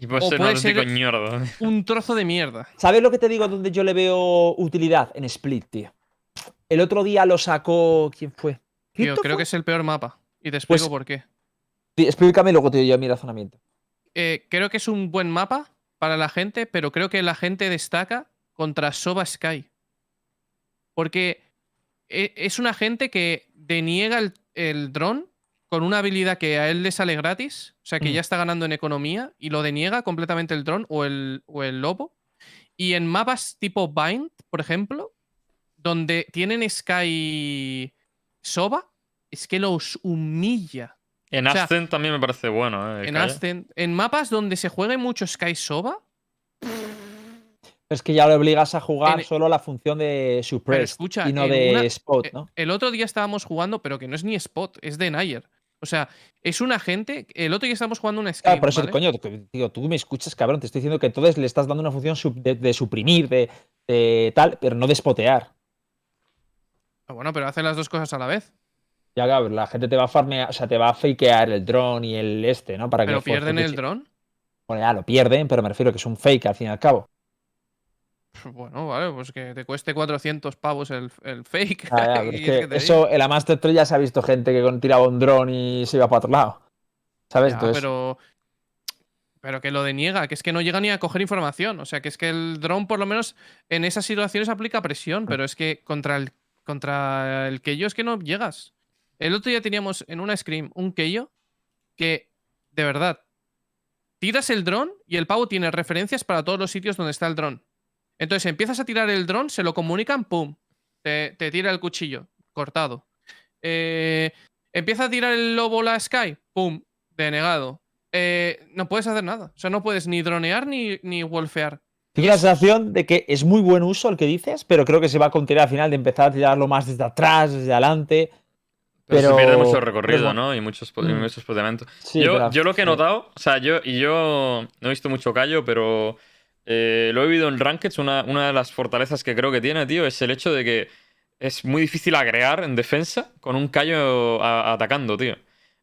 Y puede o ser un puede auténtico ser- ñordo. [LAUGHS] un trozo de mierda. ¿Sabes lo que te digo donde yo le veo utilidad? En Split, tío. El otro día lo sacó. ¿Quién fue? Tío, ¿Crypto creo fue? que es el peor mapa. Y te explico Pues- por qué. Explícame luego, doy yo mi razonamiento. Eh, creo que es un buen mapa para la gente, pero creo que la gente destaca contra Soba Sky. Porque e- es una gente que deniega el, el dron con una habilidad que a él le sale gratis, o sea que Mm. ya está ganando en economía, y lo deniega completamente el dron o el, o el lobo. Y en mapas tipo Bind, por ejemplo, donde tienen Sky Soba, es que los humilla. En O sea, Ascent también me parece bueno, eh. En. Ascent, en mapas donde se juegue mucho Sky Soba, Es que ya lo obligas a jugar En- solo la función de suppress escucha, y no de una- spot, Eh, ¿no? El otro día estábamos jugando, pero que no es ni spot, es de Nayer. O sea, es un agente. El otro día estábamos jugando una Claro, screen. por eso, ¿vale? coño, tú me escuchas, cabrón. Te estoy diciendo que entonces le estás dando una función de, de suprimir, de, de tal, pero no de spotear. Ah, Bueno, pero hace las dos cosas a la vez. Ya, cabrón, la gente te va a farmear, o sea, te va a fakear el drone y el este, ¿no? Para Pero que pierden el dron. Bueno, ya lo pierden, pero me refiero que es un fake al fin y al cabo. [LAUGHS] Bueno, vale, pues que te cueste 400 pavos el, el fake. Ah, ya, [LAUGHS] es que que eso, en la Master 3 ya se ha visto gente que tiraba un dron y se iba para otro lado. ¿Sabes? Ya, Entonces, pero. Pero que lo deniega, que es que no llega ni a coger información. O sea, que es que el dron, por lo menos, en esas situaciones aplica presión, pero es que contra el, contra el Keio es que no llegas. El otro día teníamos en una scream un Keio que, de verdad, tiras el dron y el pavo tiene referencias para todos los sitios donde está el dron. Entonces empiezas a tirar el dron, se lo comunican, ¡pum! Te, te tira el cuchillo, cortado. Eh, empieza a tirar el lobo la Sky, ¡pum! Denegado. Eh, no puedes hacer nada. O sea, no puedes ni dronear ni, ni wolfear. tengo la sensación de que es muy buen uso el que dices, pero creo que se va a contener al final de empezar a tirarlo más desde atrás, desde adelante. Pero, Pero- se pierde mucho recorrido. ¿no? Y muchos, y Mm. muchos. Sí, yo, yo lo que he sí. notado, o sea, yo, y yo no he visto mucho callo, pero eh, lo he vivido en Rankeds. Una, una de las fortalezas que creo que tiene, tío, es el hecho de que es muy difícil agregar en defensa con un callo atacando, tío.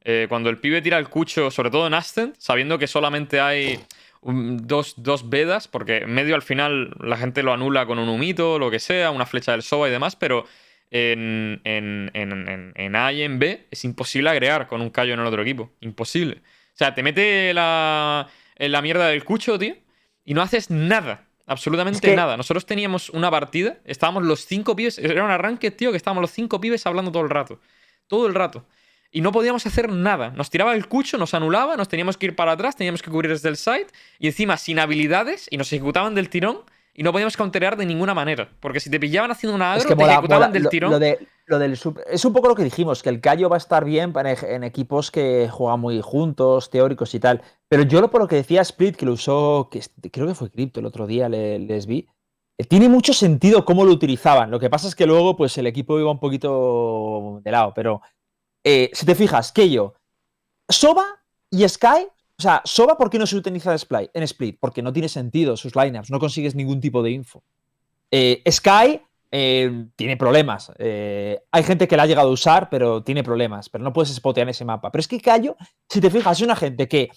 Eh, cuando el pibe tira el cucho, sobre todo en Ascent, sabiendo que solamente hay dos, dos vedas, porque en medio al final la gente lo anula con un humito, lo que sea, una flecha del Soba y demás, pero en, en, en, en, A y en B es imposible agregar con un callo en el otro equipo. Imposible. O sea, te mete la, la mierda del cucho, tío, y no haces nada. Absolutamente Es que- nada. Nosotros teníamos una partida, estábamos los cinco pibes, era un arranque, tío, que estábamos los cinco pibes hablando todo el rato. Todo el rato. Y no podíamos hacer nada. Nos tiraba el cucho, nos anulaba, nos teníamos que ir para atrás, teníamos que cubrir desde el side, y encima sin habilidades, y nos ejecutaban del tirón, y no podíamos counterear de ninguna manera. Porque si te pillaban haciendo una agro, Es que te ejecutaban mola. del Lo, tirón. lo de, lo del sup- es un poco lo que dijimos, que el callo va a estar bien para en equipos que juegan muy juntos, teóricos y tal. Pero yo lo por lo que decía Split, que lo usó, que creo que fue Crypto el otro día, le- les vi. eh, Tiene mucho sentido cómo lo utilizaban. Lo que pasa es que luego, pues, el equipo iba un poquito de lado. Pero eh, si te fijas, Keio, Soba y Sky. O sea, Soba, ¿por qué no se utiliza en Split? Porque no tiene sentido sus lineups, no consigues ningún tipo de info. Eh, Sky eh, tiene problemas. Eh, hay gente que la ha llegado a usar, pero tiene problemas. Pero no puedes spotear en ese mapa. Pero es que Cayo, si te fijas, es una gente que.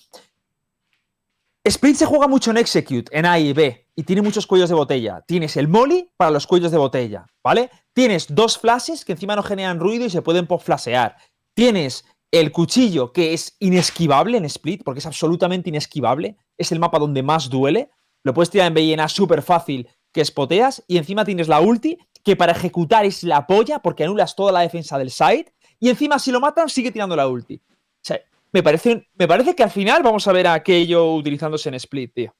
Split se juega mucho en Execute, en A y B, y tiene muchos cuellos de botella. Tienes el molly para los cuellos de botella, ¿vale? Tienes dos flashes que encima no generan ruido y se pueden flashear. Tienes el cuchillo que es inesquivable en Split, porque es absolutamente inesquivable. Es el mapa donde más duele. Lo puedes tirar en B y en A súper fácil que spoteas y encima tienes la ulti que para ejecutar es la polla porque anulas toda la defensa del side y encima si lo matan sigue tirando la ulti. Me parece, me parece que al final vamos a ver aquello utilizándose en split, tío.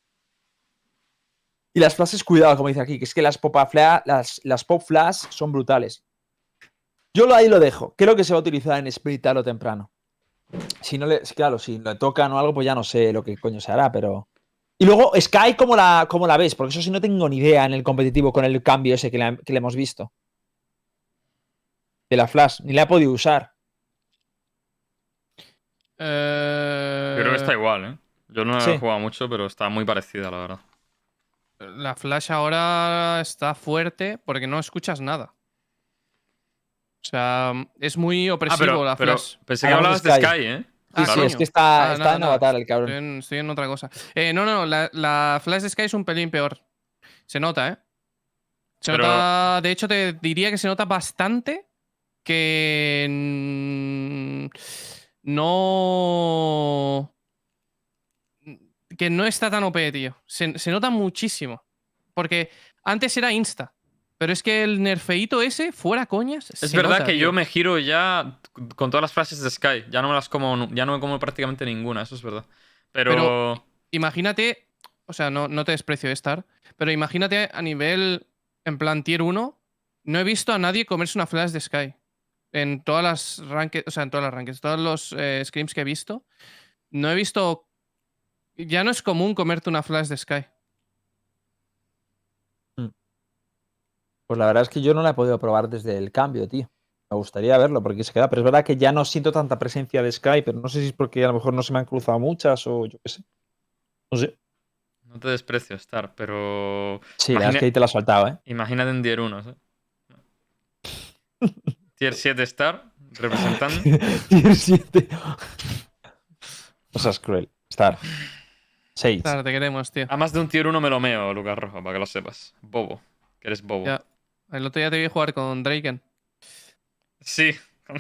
Y las flashes, cuidado, como dice aquí, que es que las pop, flash, las, las pop flash son brutales. Yo lo ahí lo dejo. Creo que se va a utilizar en split tarde o temprano. Si no le. Claro, si le tocan o algo, pues ya no sé lo que coño se hará, pero. Y luego, Sky, ¿cómo la, cómo la ves? Porque eso sí no tengo ni idea en el competitivo con el cambio ese que le, que le hemos visto. De la Flash. Ni la he podido usar. Eh, Yo creo que está igual, ¿eh? Yo no Sí. he jugado mucho, pero está muy parecida, la verdad. La Flash ahora está fuerte porque no escuchas nada. O sea, es muy opresivo Ah, pero, la pero Flash. pensé que Hablamos hablabas de de Sky. Sky, ¿eh? Ah, Sí, es que está, Ah, está nada, en. Avatar el cabrón. Estoy en, estoy en otra cosa. Eh, no, no, la, la Flash de Sky es un pelín peor. Se nota, ¿eh? Se Pero- nota. De hecho, te diría que se nota bastante que. No. Que no está tan OP, tío. Se, se nota muchísimo. Porque antes era Insta. Pero es que el nerfeito ese, fuera coñas. Es se verdad nota, que tío. yo me giro ya con todas las frases de Sky. Ya no me las como, ya no me como prácticamente ninguna, eso es verdad. Pero, Pero- Imagínate. O sea, no, no te desprecio Star. Pero imagínate a nivel. En plan tier 1. No he visto a nadie comerse una flash de Sky. En todas las ranked. O sea, en todas las rankings. Todos los eh, scrims que he visto. No he visto. Ya no es común comerte una flash de Sky. Pues la verdad es que yo no la he podido probar desde el cambio, tío. Me gustaría verlo porque se queda. Pero es verdad que ya no siento tanta presencia de Sky, pero no sé si es porque a lo mejor no se me han cruzado muchas o yo qué sé. No sé. no te desprecio, Star, pero Sí, la verdad es Imagina- que ahí te la has saltado, ¿eh? imagínate en Tier 1, ¿eh? [LAUGHS] Tier 7 Star, representando. [LAUGHS] Tier 7. O sea, es cruel. Star. 6. Claro, te queremos, tío. A más de un Tier 1 me lo meo, Lucas Rojo, para que lo sepas. Bobo, que eres bobo. Ya. El otro día te vi jugar con Draken. Sí. [LAUGHS]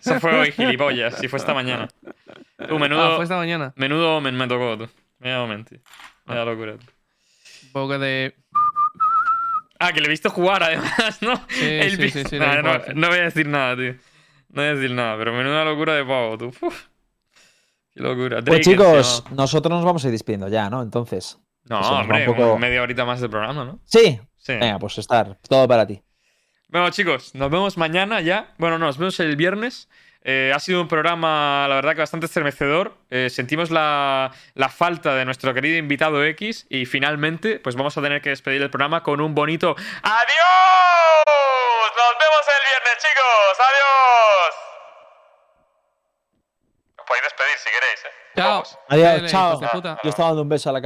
Eso fue hoy, gilipollas, y fue esta mañana. Tú, menudo, Ah, fue esta mañana. menudo me, me tocó, tú. Me voy a mentir. Me da locura, tú. Un poco de. Ah, que le he visto jugar además, ¿no? Sí, [LAUGHS] El sí, sí, sí, Nah, le vi no, sí. no voy a decir nada, tío. No voy a decir nada, pero menuda locura de pavo, tú. Uf. Qué locura. Pues Drake chicos, nosotros nos vamos a ir despidiendo ya, ¿no? Entonces. No, hombre, un poco- media horita más de programa, ¿no? Sí. Sí. Venga, pues estar. Todo para ti. Bueno, chicos, nos vemos mañana ya. Bueno, no, nos vemos el viernes. Eh, ha sido un programa, la verdad, que bastante estremecedor. Eh, sentimos la, la falta de nuestro querido invitado X y finalmente, pues vamos a tener que despedir el programa con un bonito ¡Adiós! Nos vemos el viernes, chicos. ¡Adiós! Os podéis despedir si queréis, ¿eh? Chao. Vamos. Adiós, chao. Yo estaba dando un beso a la